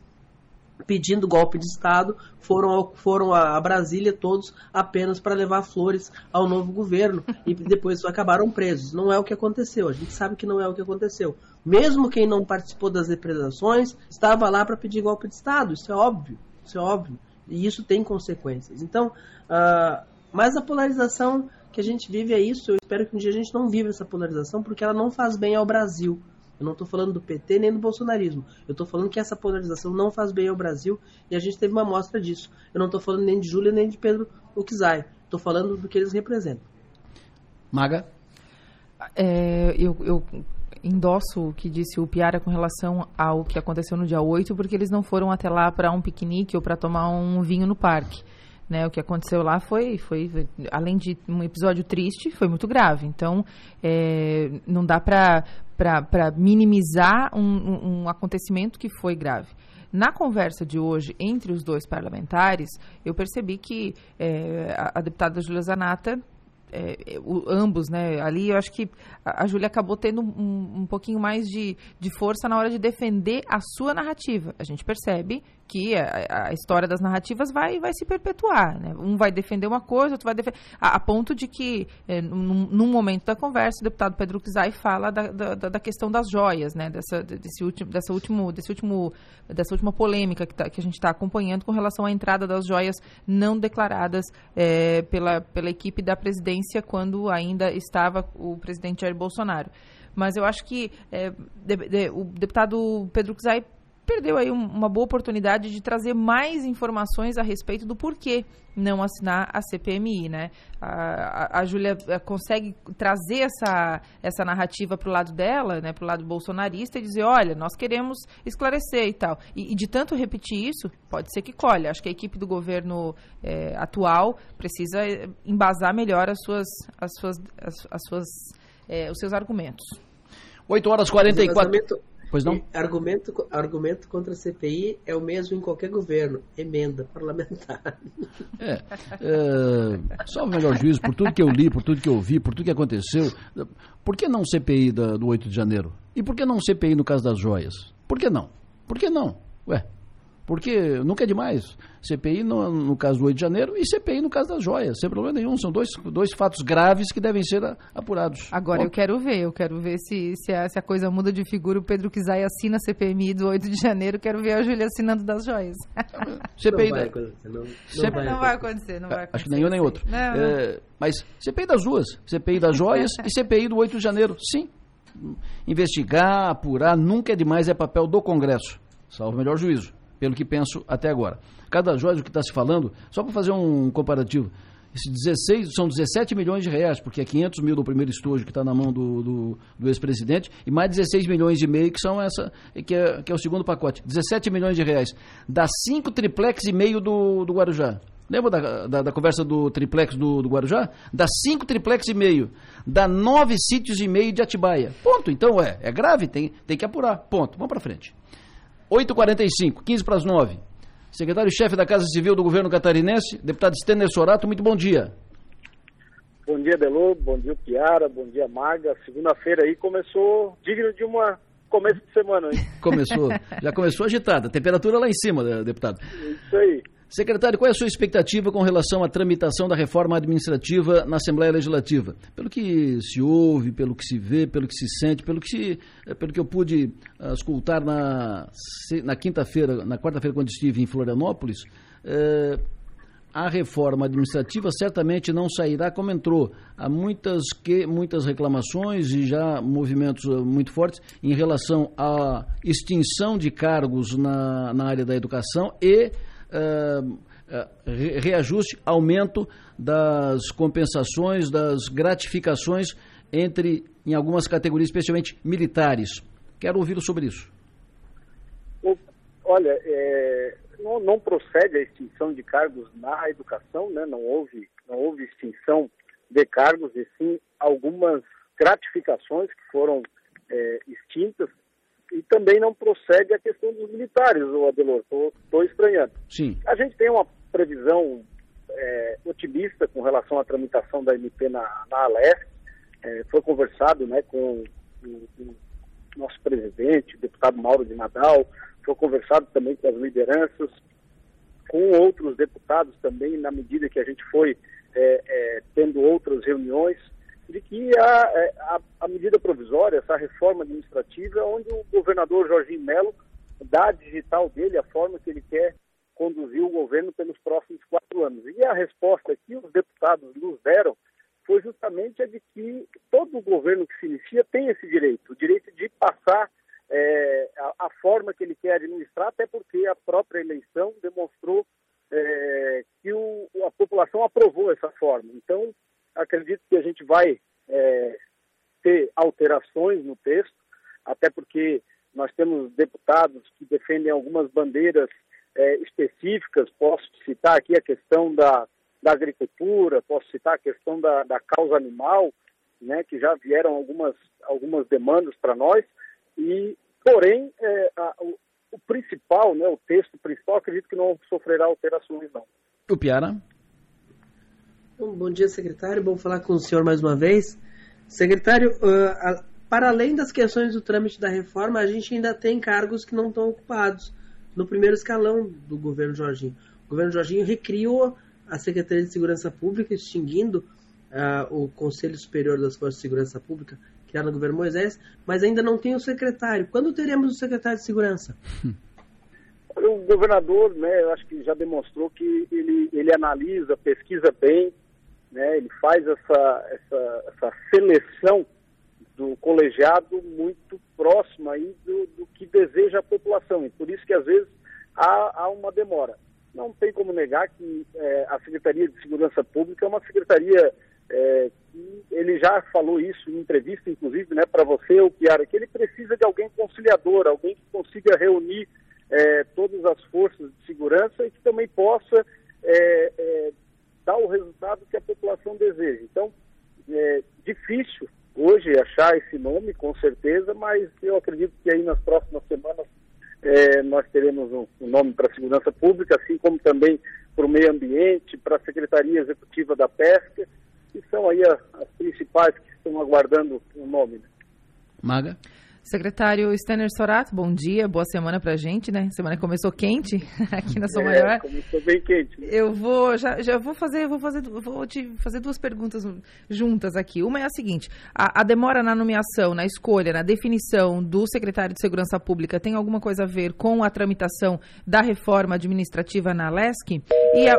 S5: pedindo golpe de Estado, foram, ao, foram a Brasília todos apenas para levar flores ao novo governo e depois acabaram presos. Não é o que aconteceu, a gente sabe que não é o que aconteceu. Mesmo quem não participou das representações estava lá para pedir golpe de Estado, isso é óbvio, isso é óbvio. E isso tem consequências. Então, uh, mas a polarização que a gente vive é isso. Eu espero que um dia a gente não viva essa polarização, porque ela não faz bem ao Brasil. Eu não estou falando do PT nem do bolsonarismo. Eu estou falando que essa polarização não faz bem ao Brasil e a gente teve uma amostra disso. Eu não estou falando nem de Júlia nem de Pedro Uxai. Estou falando do que eles representam.
S1: Maga?
S2: É, eu, eu endosso o que disse o Piara com relação ao que aconteceu no dia 8, porque eles não foram até lá para um piquenique ou para tomar um vinho no parque. Né, o que aconteceu lá foi, foi, além de um episódio triste, foi muito grave. Então, é, não dá para minimizar um, um, acontecimento que foi grave. Na conversa de hoje entre os dois parlamentares, eu percebi que é, a, a deputada Júlia Zanata é, o, ambos, né? Ali eu acho que a, a Júlia acabou tendo um, um pouquinho mais de, de força na hora de defender a sua narrativa. A gente percebe que a, a, história das narrativas vai, vai se perpetuar. Né? Um vai defender uma coisa, outro vai defender. A, a ponto de que, é, num, num, momento da conversa, o deputado Pedro Kizai fala da, da, da, questão das joias, né? Dessa, desse último, dessa, último, desse último, dessa última polêmica que, tá, que a gente está acompanhando com relação à entrada das joias não declaradas é, pela, pela equipe da presidência quando ainda estava o presidente Jair Bolsonaro. Mas eu acho que é, de, de, o deputado Pedro Kizai perdeu aí um, uma boa oportunidade de trazer mais informações a respeito do porquê não assinar a CPMI, né? A, a, a Júlia eh, consegue trazer essa, essa narrativa para o lado dela, né, para o lado bolsonarista e dizer, olha, nós queremos esclarecer e tal. E, e, de tanto repetir isso, pode ser que colhe. Acho que a equipe do governo é, atual precisa eh, embasar melhor as suas, as suas, as, as suas, é, os seus argumentos.
S1: 8 horas e 44.
S5: Pois não? argumento, argumento contra a CPI é o mesmo em qualquer governo, emenda parlamentar. [LAUGHS]
S1: É, é salve melhor juízo, por tudo que eu li, por tudo que eu vi, por tudo que aconteceu, por que não CPI da, do 8 de janeiro? E por que não CPI no caso das joias? Por que não? Por que não? Ué, porque nunca é demais. CPI no, no, caso do 8 de janeiro e CPI no caso das joias, sem problema nenhum. São dois, dois fatos graves que devem ser apurados.
S2: Agora, Bom, eu quero ver, eu quero ver se, se, a, se a coisa muda de figura. O Pedro Kizai assina a CPMI do 8 de janeiro, quero ver a Júlia assinando das joias. [LAUGHS]
S5: CPI não vai acontecer. Não,
S2: não, vai, não vai acontecer, não vai acontecer.
S1: Acho que nenhum nem outro. Não, é, mas CPI das duas, CPI das joias e CPI do 8 de janeiro, sim. Investigar, apurar, nunca é demais, é papel do Congresso. Salvo melhor juízo pelo que penso até agora. Cada joia, o que está se falando, só para fazer um comparativo, esse 16, são 17 milhões de reais, porque é 500 mil do primeiro estojo que está na mão do, do, do ex-presidente, e mais 16 milhões e meio que são essa, que é, que é o segundo pacote. 17 milhões de reais. Dá 5 triplex e meio do, do Guarujá. Lembra da, da, da, conversa do triplex do, do Guarujá? Dá 5 triplex e meio. Dá 9 sítios e meio de Atibaia. Ponto. Então é, é grave, tem, tem que apurar. Ponto. Vamos para frente. 8h45, 15 para as 9. Secretário-chefe da Casa Civil do Governo Catarinense, deputado Stener Sorato, muito bom dia.
S6: Bom dia, Belu, bom dia, Piara, bom dia, Marga. Segunda-feira aí começou digno de uma começo de semana, hein? [LAUGHS]
S1: Começou, já começou agitada. Temperatura lá em cima, deputado.
S6: Isso aí.
S1: Secretário, qual é a sua expectativa com relação à tramitação da reforma administrativa na Assembleia Legislativa? Pelo que se ouve, pelo que se vê, pelo que se sente, pelo que, se, eh, pelo que eu pude uh, escutar na, na quinta-feira, na quarta-feira, quando estive em Florianópolis, uh, a reforma administrativa certamente não sairá como entrou. Há muitas, que, muitas reclamações e já movimentos muito fortes em relação à extinção de cargos na, na área da educação e uh, reajuste, aumento das compensações, das gratificações entre, em algumas categorias, especialmente militares. Quero ouvi-lo sobre isso.
S6: Olha, é, não, não, procede a extinção de cargos na educação, né? não, houve, não houve extinção de cargos, e sim algumas gratificações que foram é, extintas e também não procede a questão dos militares, o Adelor. Estou estranhando.
S1: Sim.
S6: A gente tem uma previsão é, otimista com relação à tramitação da MP na, na Alesc. É, foi conversado né, com o, nosso presidente, o deputado Mauro de Nadal, foi conversado também com as lideranças, com outros deputados também, na medida que a gente foi é, é, tendo outras reuniões, de que a, é, a, a, medida provisória, essa reforma administrativa, onde o governador Jorginho Melo dá a digital dele, a forma que ele quer conduzir o governo pelos próximos quatro anos. E a resposta que os deputados nos deram foi justamente a de que todo governo que se inicia tem esse direito, o direito de passar é, a, a, forma que ele quer administrar, até porque a própria eleição demonstrou é, que o, a população aprovou essa forma. Então, acredito que a gente vai é, ter alterações no texto, até porque nós temos deputados que defendem algumas bandeiras é, específicas. Posso citar aqui a questão da, da agricultura, posso citar a questão da, da causa animal, né, que já vieram algumas, algumas demandas para nós. E, porém, é, a, o, o, principal, né, o texto principal, acredito que não sofrerá alterações, não.
S1: O Piara?
S5: Bom, bom dia, secretário. Bom falar com o senhor mais uma vez. Secretário, uh, a, para além das questões do trâmite da reforma, a gente ainda tem cargos que não estão ocupados no primeiro escalão do governo Jorginho. O governo Jorginho recriou a Secretaria de Segurança Pública, extinguindo uh, o Conselho Superior das Forças de Segurança Pública, criado no governo Moisés, mas ainda não tem o secretário. Quando teremos o secretário de Segurança?
S6: O governador, né, eu acho que já demonstrou que ele, ele analisa, pesquisa bem, né, ele faz essa, essa, essa seleção do colegiado muito próxima aí do, do, que deseja a população. E por isso que às vezes há, há uma demora. Não tem como negar que é, a Secretaria de Segurança Pública é uma secretaria é, que ele já falou isso em entrevista, inclusive, né, para você, o Piara, que ele precisa de alguém conciliador, alguém que consiga reunir é, todas as forças de segurança e que também possa é, resultado que a população deseja. Então, é difícil hoje achar esse nome, com certeza, mas eu acredito que aí nas próximas semanas é, nós teremos um, um nome para a segurança pública, assim como também para o meio ambiente, para a Secretaria Executiva da Pesca, que são aí as, as principais que estão aguardando o nome. Né?
S1: Maga?
S2: Secretário Stenner Sorato, bom dia, boa semana pra gente, né? Semana começou quente [LAUGHS] aqui na São é, Maior.
S6: Começou bem quente. Né?
S2: Eu vou, já, já vou fazer, vou fazer, vou te fazer duas perguntas juntas aqui. Uma é a seguinte: a, a, demora na nomeação, na escolha, na definição do secretário de Segurança Pública tem alguma coisa a ver com a tramitação da reforma administrativa na LESC? E a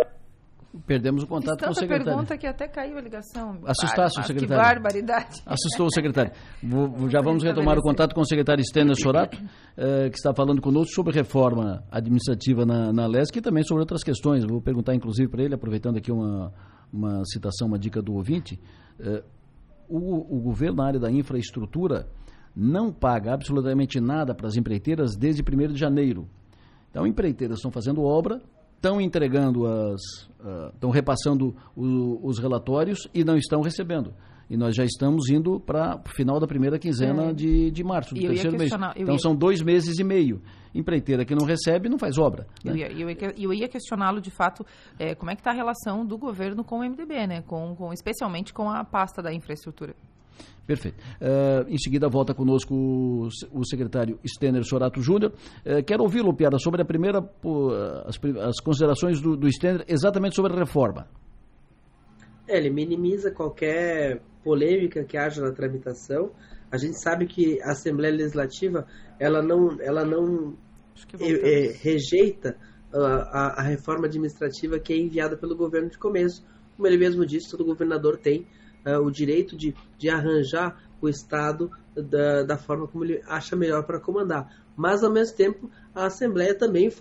S1: Perdemos o contato com o secretário.
S2: pergunta que até caiu a ligação.
S1: Assustasse o secretário.
S2: Que barbaridade.
S1: Assustou o secretário. [LAUGHS] Já vamos retomar o contato com o secretário Stênio Sorato, eh, que está falando conosco sobre reforma administrativa na, na LESC e também sobre outras questões. Vou perguntar, inclusive, para ele, aproveitando aqui uma, uma citação, uma dica do ouvinte. Eh, o, o governo, na área da infraestrutura, não paga absolutamente nada para as empreiteiras desde 1 de janeiro. Então, empreiteiras estão fazendo obra, estão entregando as. estão uh, repassando o, os relatórios e não estão recebendo. E nós já estamos indo para o final da primeira quinzena é. de, de março, do terceiro mês. Então ia... são dois meses e meio. Empreiteira que não recebe não faz obra.
S2: Né? Eu, ia, eu, ia, eu ia questioná-lo de fato é, como é que está a relação do governo com o MDB, né? com, com, especialmente com a pasta da infraestrutura.
S1: Perfeito. Uh, em seguida volta conosco o, o secretário Stener Sorato Júnior. Uh, quero ouvi-lo, Piara, sobre a primeira, uh, as, as, considerações do, do Stener exatamente sobre a reforma.
S5: É, ele minimiza qualquer polêmica que haja na tramitação. A gente sabe que a Assembleia Legislativa ela não, ela não é, é, rejeita a, a reforma administrativa que é enviada pelo governo de começo. Como ele mesmo disse, todo governador tem uh, o direito de, de arranjar o Estado da, da forma como ele acha melhor para comandar. Mas, ao mesmo tempo, a Assembleia também uh,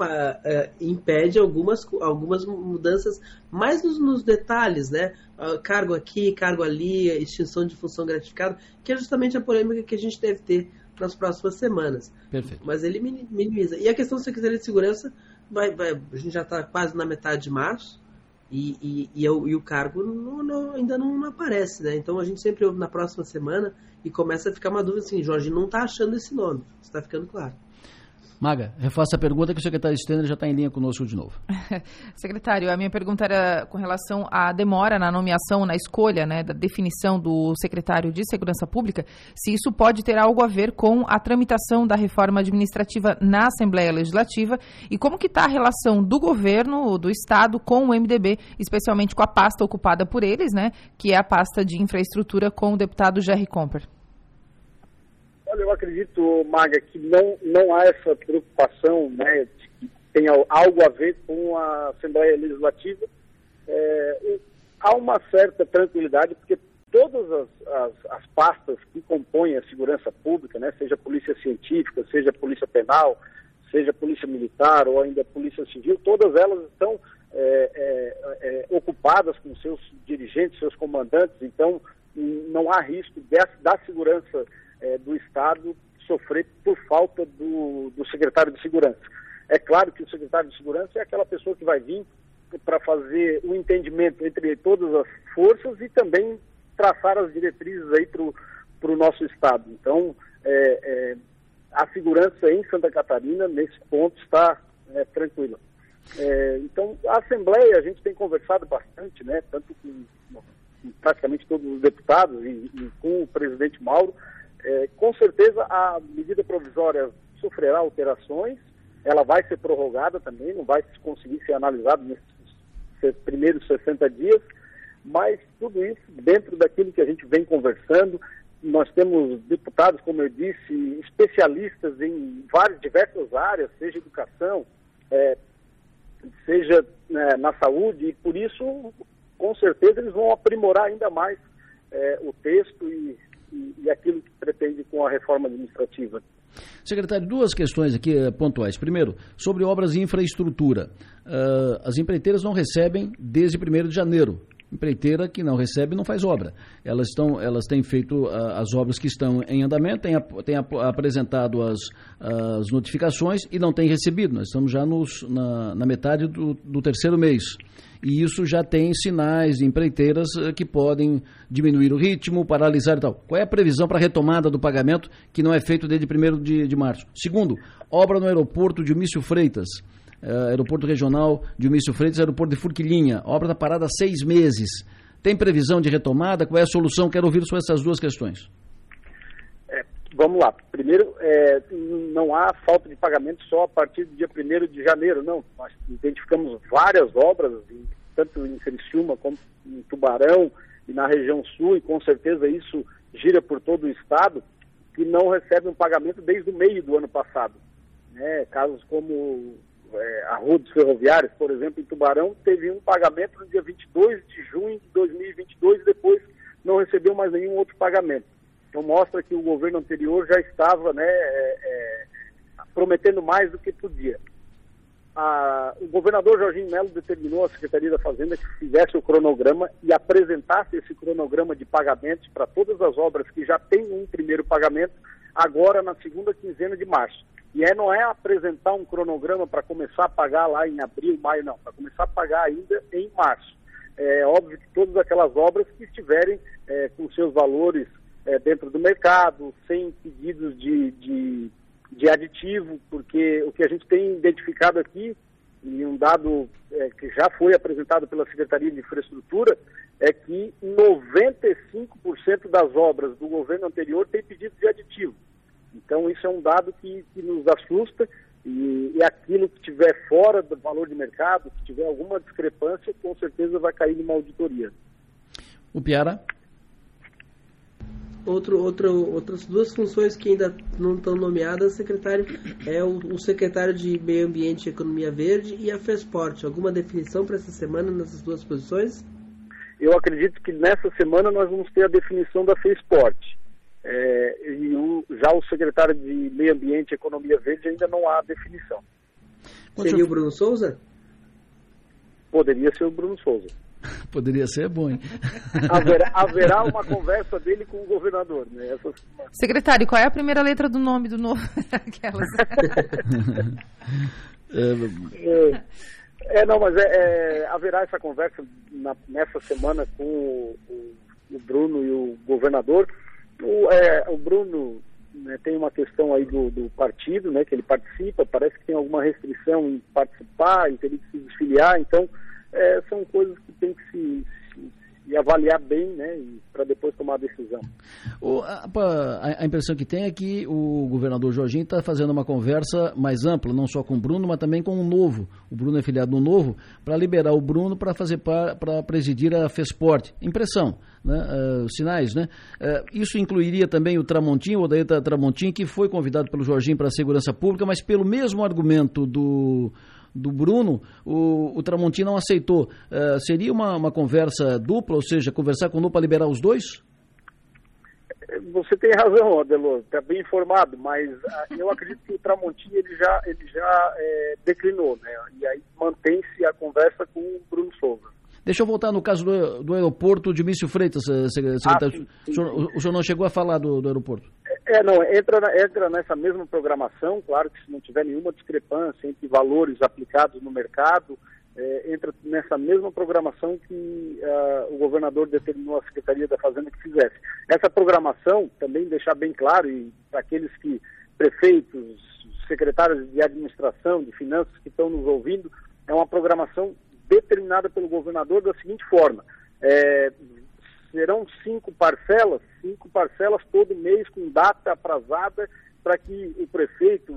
S5: impede algumas, algumas mudanças mais nos, nos detalhes, né? Uh, cargo aqui, cargo ali, extinção de função gratificada, que é justamente a polêmica que a gente deve ter nas próximas semanas.
S1: Perfeito.
S5: Mas ele minimiza. E a questão da Secretaria de Segurança, vai, vai, a gente já está quase na metade de março, e, e, e, e, o cargo não, não, ainda não aparece, né? Então a gente sempre ouve na próxima semana e começa a ficar uma dúvida assim, Jorge não está achando esse nome, está ficando claro.
S1: Maga, refaça a pergunta que o secretário Stender já está em linha conosco de novo. [LAUGHS]
S2: secretário, a minha pergunta era com relação à demora na nomeação, na escolha, né, da definição do secretário de Segurança Pública, se isso pode ter algo a ver com a tramitação da reforma administrativa na Assembleia Legislativa e como que está a relação do governo, do Estado, com o MDB, especialmente com a pasta ocupada por eles, né, que é a pasta de infraestrutura com o deputado Jerry Comper.
S6: Olha, eu acredito, Maga, que não, não há essa preocupação né, de que tenha algo a ver com a Assembleia Legislativa. É, há uma certa tranquilidade, porque todas as, as, as, pastas que compõem a segurança pública, né, seja polícia científica, seja polícia penal, seja polícia militar ou ainda polícia civil, todas elas estão é, é, é ocupadas com seus dirigentes, seus comandantes, então não há risco dessa, da segurança é, do Estado sofrer por falta do, do secretário de Segurança. É claro que o secretário de Segurança é aquela pessoa que vai vir para fazer o um entendimento entre todas as forças e também traçar as diretrizes aí para o nosso Estado. Então, é, é, a segurança em Santa Catarina, nesse ponto, está é, tranquila. É, então, a Assembleia, a gente tem conversado bastante, né, tanto com, com praticamente todos os deputados e, e com o presidente Mauro, é, com certeza a medida provisória sofrerá alterações, ela vai ser prorrogada também, não vai conseguir ser analisada nesses primeiros 60 dias, mas tudo isso dentro daquilo que a gente vem conversando. Nós temos deputados, como eu disse, especialistas em várias diversas áreas, seja educação, é, seja né, na saúde, e por isso, com certeza, eles vão aprimorar ainda mais é, o texto e e, aquilo que pretende com a reforma administrativa.
S1: Secretário, duas questões aqui eh, pontuais. Primeiro, sobre obras e infraestrutura. Uh, as empreiteiras não recebem desde 1 de janeiro. Empreiteira que não recebe não faz obra. Elas, estão, elas têm feito uh, as obras que estão em andamento, têm, têm ap apresentado as, as notificações e não têm recebido. Nós estamos já nos, na, na metade do, do terceiro mês e isso já tem sinais de empreiteiras eh, que podem diminuir o ritmo, paralisar e tal. Qual é a previsão para a retomada do pagamento que não é feito desde 1 de, de março? Segundo, obra no aeroporto de Humício Freitas, uh, aeroporto regional de Humício Freitas, aeroporto de Furquilinha, obra está parada há seis meses. Tem previsão de retomada? Qual é a solução? Quero ouvir sobre essas duas questões.
S6: É, vamos lá. Primeiro, é, não há falta de pagamento só a partir do dia 1 de janeiro, não. Nós identificamos várias obras, tanto em Criciúma como em Tubarão e na região sul, e com certeza isso gira por todo o estado, que não recebem um pagamento desde o meio do ano passado. Né? Casos como é, a Rua dos Ferroviários, por exemplo, em Tubarão, teve um pagamento no dia 22 de junho de 2022 e depois não recebeu mais nenhum outro pagamento. Então mostra que o governo anterior já estava né, é, é, prometendo mais do que podia. A, o governador Jorginho Melo determinou à Secretaria da Fazenda que fizesse o cronograma e apresentasse esse cronograma de pagamentos para todas as obras que já têm um primeiro pagamento agora na segunda quinzena de março. E é, não é apresentar um cronograma para começar a pagar lá em abril, maio, não, para começar a pagar ainda em março. É óbvio que todas aquelas obras que estiverem é, com seus valores é, dentro do mercado, sem pedidos de, de, de, aditivo, porque o que a gente tem identificado aqui, e um dado é, que já foi apresentado pela Secretaria de Infraestrutura, é que 95% das obras do governo anterior têm pedidos de aditivo. Então, isso é um dado que, que nos assusta e, e, aquilo que tiver fora do valor de mercado, que tiver alguma discrepância, com certeza vai cair numa auditoria.
S1: O Piara?
S5: Outro, outro, outras duas funções que ainda não estão nomeadas, secretário, é o, o, secretário de Meio Ambiente e Economia Verde e a FESPORT. Alguma definição para essa semana nessas duas posições?
S6: Eu acredito que nessa semana nós vamos ter a definição da FESPORT. É, e o, já o secretário de Meio Ambiente e Economia Verde ainda não há definição.
S5: Seria o Bruno Souza?
S6: Poderia ser o Bruno Souza. [LAUGHS]
S1: Poderia ser bom, hein? [LAUGHS]
S6: Haverá, haverá, uma conversa dele com o governador, né? Essa...
S2: Secretário, qual é a primeira letra do nome do novo? [LAUGHS] Aquelas.
S6: é, é, não, mas é, é, haverá essa conversa na, nessa semana com o, o, o, Bruno e o governador. O, é, o Bruno né, tem uma questão aí do, do, partido, né, que ele participa, parece que tem alguma restrição em participar, em ter que se desfiliar, então é, são coisas que tem que se, e avaliar bem, né, para depois tomar a decisão.
S1: O, a, a, impressão que tem é que o governador Jorginho está fazendo uma conversa mais ampla, não só com o Bruno, mas também com o Novo. O Bruno é filiado no Novo, para liberar o Bruno para fazer para presidir a Fesporte. Impressão, né, uh, sinais, né? Uh, isso incluiria também o Tramontim, o Odair Tramontim, que foi convidado pelo Jorginho para a segurança pública, mas pelo mesmo argumento do do Bruno, o, o Tramontim não aceitou. Uh, seria uma, uma conversa dupla, ou seja, conversar com o Nu para liberar os dois?
S6: Você tem razão, Adelor, está bem informado, mas uh, eu acredito que o Tramontim ele já, ele já é, declinou, né? E aí mantém-se a conversa com o Bruno Souza.
S1: Deixa eu voltar no caso do, do aeroporto de Mício Freitas, eh, secretário. Ah, sim, sim. O, senhor, o, senhor, não chegou a falar do, do aeroporto?
S6: É, não, entra, entra nessa mesma programação, claro que se não tiver nenhuma discrepância entre valores aplicados no mercado, é, entra nessa mesma programação que uh, o governador determinou à Secretaria da Fazenda que fizesse. Essa programação, também deixar bem claro, e para aqueles que, prefeitos, secretários de administração, de finanças que estão nos ouvindo, é uma programação determinada pelo governador da seguinte forma, é, serão cinco parcelas, cinco parcelas todo mês com data aprazada para que o prefeito,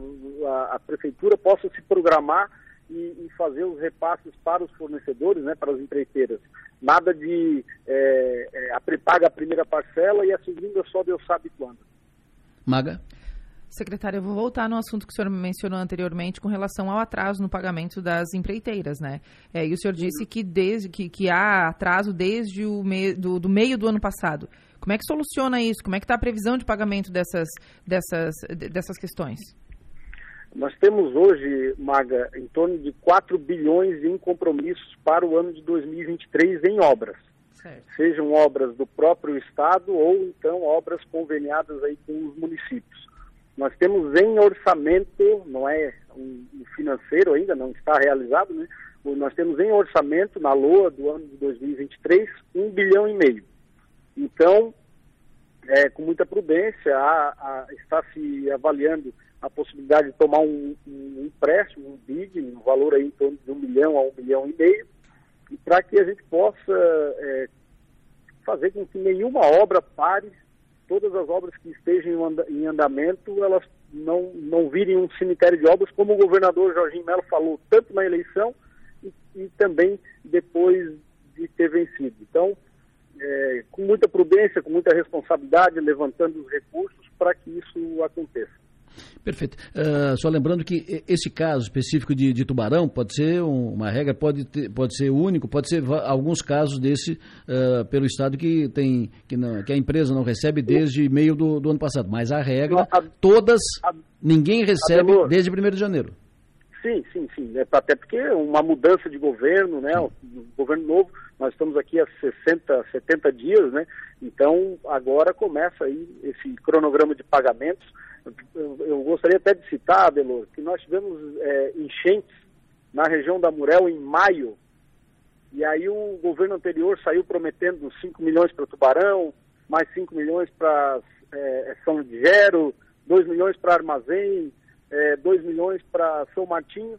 S6: a, a, prefeitura possa se programar e, e, fazer os repasses para os fornecedores, né, para as empreiteiras. Nada de é, é, a prepaga a primeira parcela e a segunda só Deus sabe quando.
S1: Maga?
S2: Secretária, eu vou voltar no assunto que o senhor mencionou anteriormente com relação ao atraso no pagamento das empreiteiras, né? É, e o senhor disse que, desde, que, que há atraso desde o me, do, do meio do ano passado. Como é que soluciona isso? Como é que está a previsão de pagamento dessas, dessas, dessas questões?
S6: Nós temos hoje, Maga, em torno de 4 bilhões em compromissos para o ano de 2023 em obras. Certo. Sejam obras do próprio Estado ou então obras conveniadas aí com os municípios. Nós temos em orçamento, não é um financeiro ainda, não está realizado, né? Nós temos em orçamento, na LOA do ano de 2023, um bilhão e meio. Então, é, com muita prudência, a, a, está se avaliando a possibilidade de tomar um, um empréstimo, um BID, um valor aí em torno de um milhão a um milhão e meio, para que a gente possa é, fazer com que nenhuma obra pare todas as obras que estejam em andamento, elas não, não virem um cemitério de obras, como o governador Jorginho Melo falou, tanto na eleição e, e também depois de ter vencido. Então, é, com muita prudência, com muita responsabilidade, levantando os recursos para que isso aconteça.
S1: Perfeito. Uh, só lembrando que esse caso específico de, de tubarão pode ser um, uma regra, pode, ter, pode ser único, pode ser alguns casos desse uh, pelo Estado que tem que, não, que, a empresa não recebe desde meio do, do ano passado. Mas a regra, todas, ninguém recebe desde 1 de janeiro.
S6: Sim, sim, sim. É, até porque uma mudança de governo, né? O governo novo, nós estamos aqui há 60, 70 dias, né? Então agora começa aí esse cronograma de pagamentos eu, gostaria até de citar, Abelor, que nós tivemos é, enchentes na região da Murel em maio, e aí o governo anterior saiu prometendo 5 milhões para Tubarão, mais 5 milhões para é, São Ligero, 2 milhões para Armazém, é, 2 milhões para São Martinho.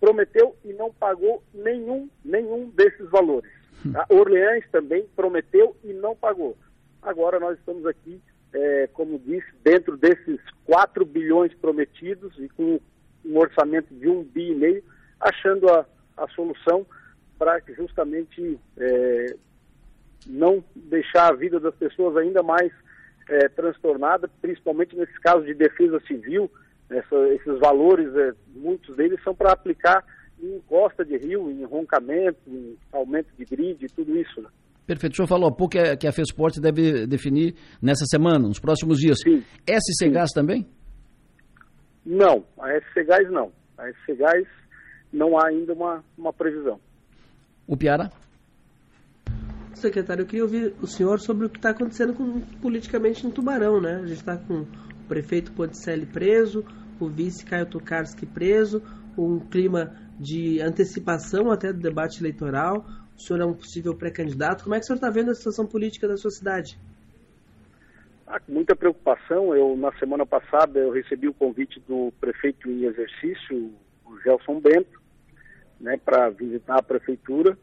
S6: Prometeu e não pagou nenhum, nenhum desses valores. A Orleans também prometeu e não pagou. Agora nós estamos aqui é, como disse, dentro desses 4 bilhões prometidos e com um orçamento de um bi e meio, achando a, a solução para justamente é, não deixar a vida das pessoas ainda mais é, transtornada, principalmente nesses casos de defesa civil. Essa, esses valores, é, muitos deles são para aplicar em costa de rio, em roncamento, em aumento de grid, tudo isso. Né?
S1: Perfeito. O senhor falou há pouco que a, que a FESPORT deve definir nessa semana, nos próximos dias.
S6: Sim.
S1: SC. Gás também?
S6: Não, a SC Gás não. A SC Gás não há ainda uma, uma previsão.
S1: O Piara?
S5: Secretário, eu queria ouvir o senhor sobre o que está acontecendo com, politicamente em Tubarão, né? A gente está com o prefeito Podicelli preso, o vice Caio Tokarski preso, um clima de antecipação até do debate eleitoral, o senhor é um possível pré-candidato. Como é que o senhor está vendo a situação política da sua cidade?
S6: Ah, muita preocupação. Eu, na semana passada, eu recebi o convite do prefeito em exercício, o Gelson Bento, né, para visitar a prefeitura.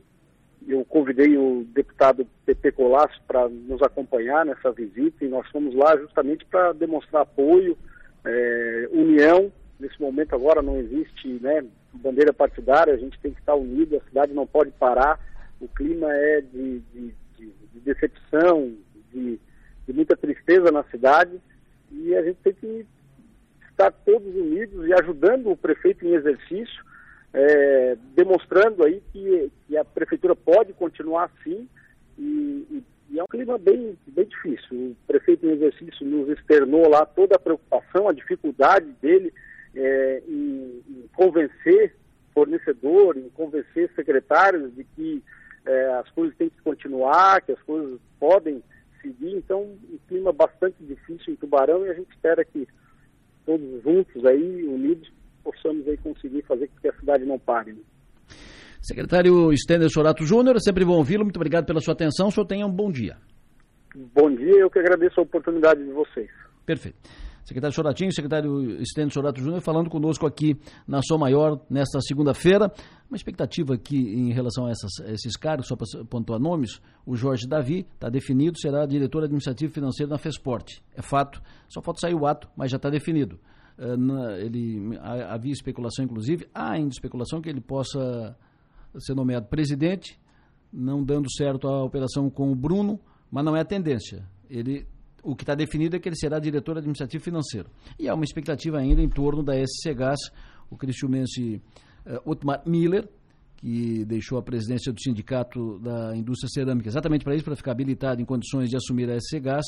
S6: Eu convidei o deputado Pepe Colasso para nos acompanhar nessa visita e nós fomos lá justamente para demonstrar apoio, é, união. Nesse momento agora não existe né, bandeira partidária, a gente tem que estar unido, a cidade não pode parar. O clima é de, de, de, de decepção, de muita tristeza na cidade e a gente tem que estar todos unidos e ajudando o prefeito em exercício, é, demonstrando aí que, que, a prefeitura pode continuar assim e, e, e, é um clima bem, bem difícil. O prefeito em exercício nos externou lá toda a preocupação, a dificuldade dele é, em, em convencer fornecedor, em convencer secretários de que é, as coisas têm que continuar, que as coisas podem seguir. Então, um clima bastante difícil em Tubarão e a gente espera que todos juntos aí, unidos, possamos aí conseguir fazer com que a cidade não pare. Né?
S1: Secretário Stender Sorato Júnior, sempre bom ouvi-lo. Muito obrigado pela sua atenção. O senhor tenha um bom dia.
S6: Bom dia, eu que agradeço a oportunidade de vocês.
S1: Perfeito. Secretário Soratinho, secretário Estênio Sorato Júnior, falando conosco aqui na Som Maior nesta segunda-feira. Uma expectativa aqui em relação a, essas, a esses cargos, só para pontuar nomes, o Jorge Davi está definido, será diretor administrativo financeiro na FESPORT. É fato, só falta sair o ato, mas já está definido. Na, ele, havia especulação, inclusive, há ainda especulação que ele possa ser nomeado presidente, não dando certo a operação com o Bruno, mas não é a tendência. Ele o que está definido é que ele será diretor administrativo financeiro. E há uma expectativa ainda em torno da SC Gás, o cristiumense uh, Otmar Miller, que deixou a presidência do Sindicato da Indústria Cerâmica, exatamente para isso, para ficar habilitado em condições de assumir a SC Gás,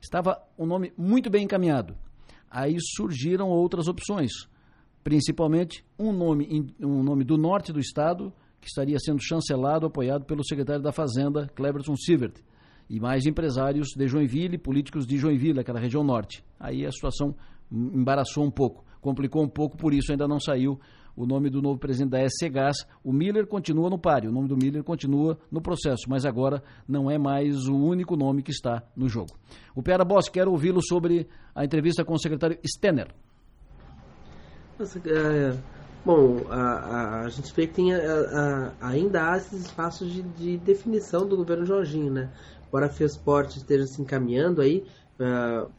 S1: estava um nome muito bem encaminhado. Aí surgiram outras opções, principalmente um nome, um nome do norte do estado, que estaria sendo chancelado, apoiado pelo secretário da Fazenda, Cleberson Sivert e mais empresários de Joinville, políticos de Joinville, aquela região norte. Aí a situação embaraçou um pouco, complicou um pouco, por isso ainda não saiu o nome do novo presidente da SC Gás. O Miller continua no páreo, o nome do Miller continua no processo, mas agora não é mais o único nome que está no jogo. O Pera Boss, quero ouvi-lo sobre a entrevista com o secretário Stenner.
S5: Nossa, é, bom, a, a, a, gente vê que tem a, ainda há esses espaços de, de definição do governo Jorginho, né? Embora a FESPORT esteja se encaminhando aí, uh,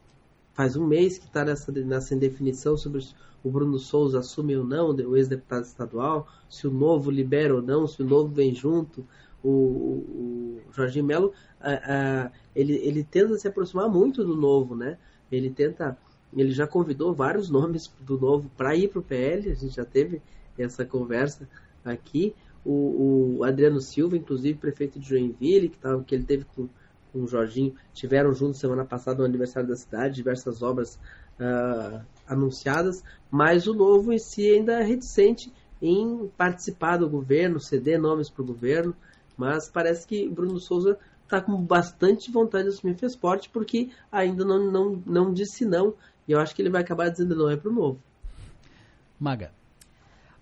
S5: faz um mês que está nessa, nessa indefinição sobre o Bruno Souza assume ou não, o ex-deputado estadual, se o novo libera ou não, se o novo vem junto. O, o, o Jorginho Melo, uh, uh, ele, ele tenta se aproximar muito do novo, né? Ele tenta, ele já convidou vários nomes do novo para ir para o PL, a gente já teve essa conversa aqui. O, o, Adriano Silva, inclusive prefeito de Joinville, que, tava, que ele teve com com o Jorginho, tiveram juntos semana passada no aniversário da cidade, diversas obras uh, anunciadas, mas o novo em si ainda é reticente em participar do governo, ceder nomes para o governo, mas parece que Bruno Souza está com bastante vontade de assumir Fesporte, porque ainda não, não, não disse não, e eu acho que ele vai acabar dizendo não é para o novo.
S1: Maga.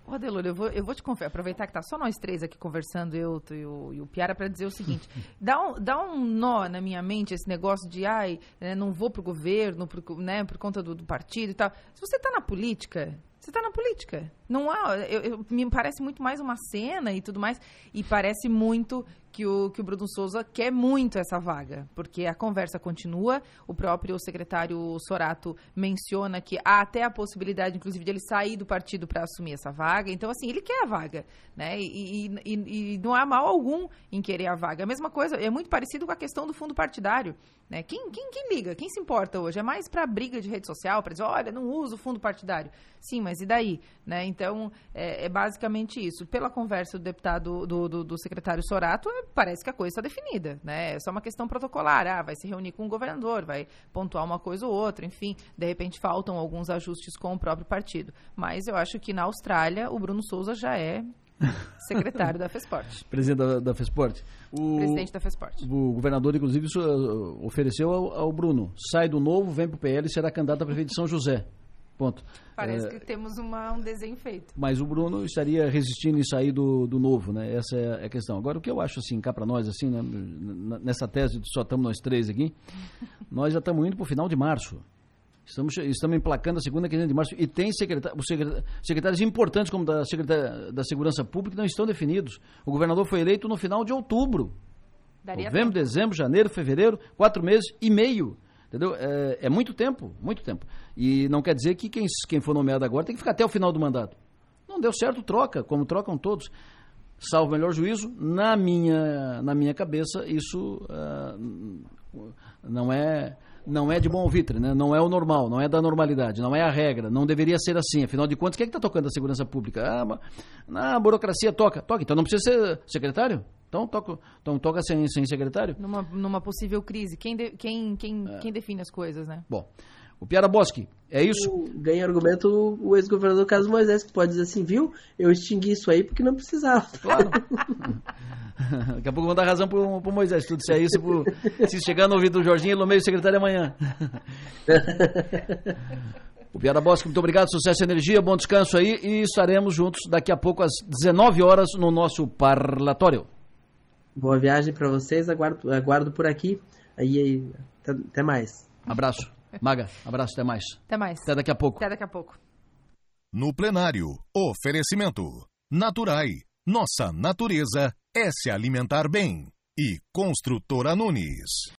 S2: Ô, Adelor, eu vou, eu vou te confessar, aproveitar que tá só nós três aqui conversando, eu tu, e, o, e o Piara, para dizer o seguinte: [LAUGHS] dá, um, dá um nó na minha mente esse negócio de, ai, né, não vou pro governo, pro, né, por conta do, do partido e tal. Se você tá na política, você está na política. Não há. Eu, eu, me parece muito mais uma cena e tudo mais. E parece muito que o, que o Bruno Souza quer muito essa vaga, porque a conversa continua. O próprio secretário Sorato menciona que há até a possibilidade, inclusive, de ele sair do partido para assumir essa vaga. Então, assim, ele quer a vaga, né? E, e, e, não há mal algum em querer a vaga. A mesma coisa, é muito parecido com a questão do fundo partidário. Né? Quem, quem, quem liga? Quem se importa hoje? É mais para briga de rede social, para dizer, olha, não uso fundo partidário. Sim, mas e daí? Né? Então, é, é basicamente isso. Pela conversa do deputado, do, do, do secretário Sorato, é, parece que a coisa está definida. Né? É só uma questão protocolar. Ah, vai se reunir com o governador, vai pontuar uma coisa ou outra, enfim. De repente faltam alguns ajustes com o próprio partido. Mas eu acho que na Austrália o Bruno Souza já é [LAUGHS] secretário da FESPORT.
S1: Presidente da, da FESPORT.
S2: O, Presidente da FESPORT.
S1: O governador, inclusive, uh, ofereceu ao, ao, Bruno, sai do novo, vem para o PL e será candidato a prefeito de São José. ponto.
S2: Parece é, que temos uma, um desenho feito.
S1: Mas o Bruno estaria resistindo em sair do, do novo, né? Essa é a questão. Agora, o que eu acho, assim, cá para nós, assim, né? nessa tese de só estamos nós três aqui, [LAUGHS] nós já estamos indo para o final de março. Estamos, estamos emplacando a segunda quinzena de março e tem secretários, secretários importantes como da, secretária, da Segurança Pública não estão definidos. O governador foi eleito no final de outubro. Daria Novembro, tempo. dezembro, janeiro, fevereiro, quatro meses e meio. Entendeu? É, é, muito tempo, muito tempo. E não quer dizer que quem, quem for nomeado agora tem que ficar até o final do mandato. Não deu certo, troca, como trocam todos. Salvo o melhor juízo, na minha, na minha cabeça, isso uh, não é não é de bom vitre, né? não é o normal, não é da normalidade, não é a regra, não deveria ser assim. Afinal de contas, quem é que está tocando a segurança pública? Ah, na burocracia toca, toca, então não precisa ser secretário? Então toca, então, toca sem, sem secretário?
S2: Numa, numa possível crise, quem, de, quem, quem, é. quem define as coisas, né?
S1: Bom, o Piara Bosque, é isso?
S5: Ganha argumento o ex-governador Carlos Moisés, que pode dizer assim, viu? Eu extingui isso aí porque não precisava. Claro. [LAUGHS]
S1: Daqui a pouco vão dar razão pro, pro Moisés. Tudo se é isso, pro, se chegar no ouvido do Jorginho, ele nomeia o secretário amanhã. [LAUGHS] o Piara Bosque, muito obrigado, sucesso e energia, bom descanso aí e estaremos juntos daqui a pouco às 19 horas no nosso parlatório.
S5: Boa viagem para vocês, aguardo, aguardo por aqui. Aí, aí, até mais.
S1: Abraço. Maga, abraço, até mais.
S2: Até mais.
S1: Até daqui a pouco.
S2: Até daqui a pouco.
S7: No plenário, oferecimento. Naturai. Nossa natureza é se alimentar bem. E Construtora Nunes.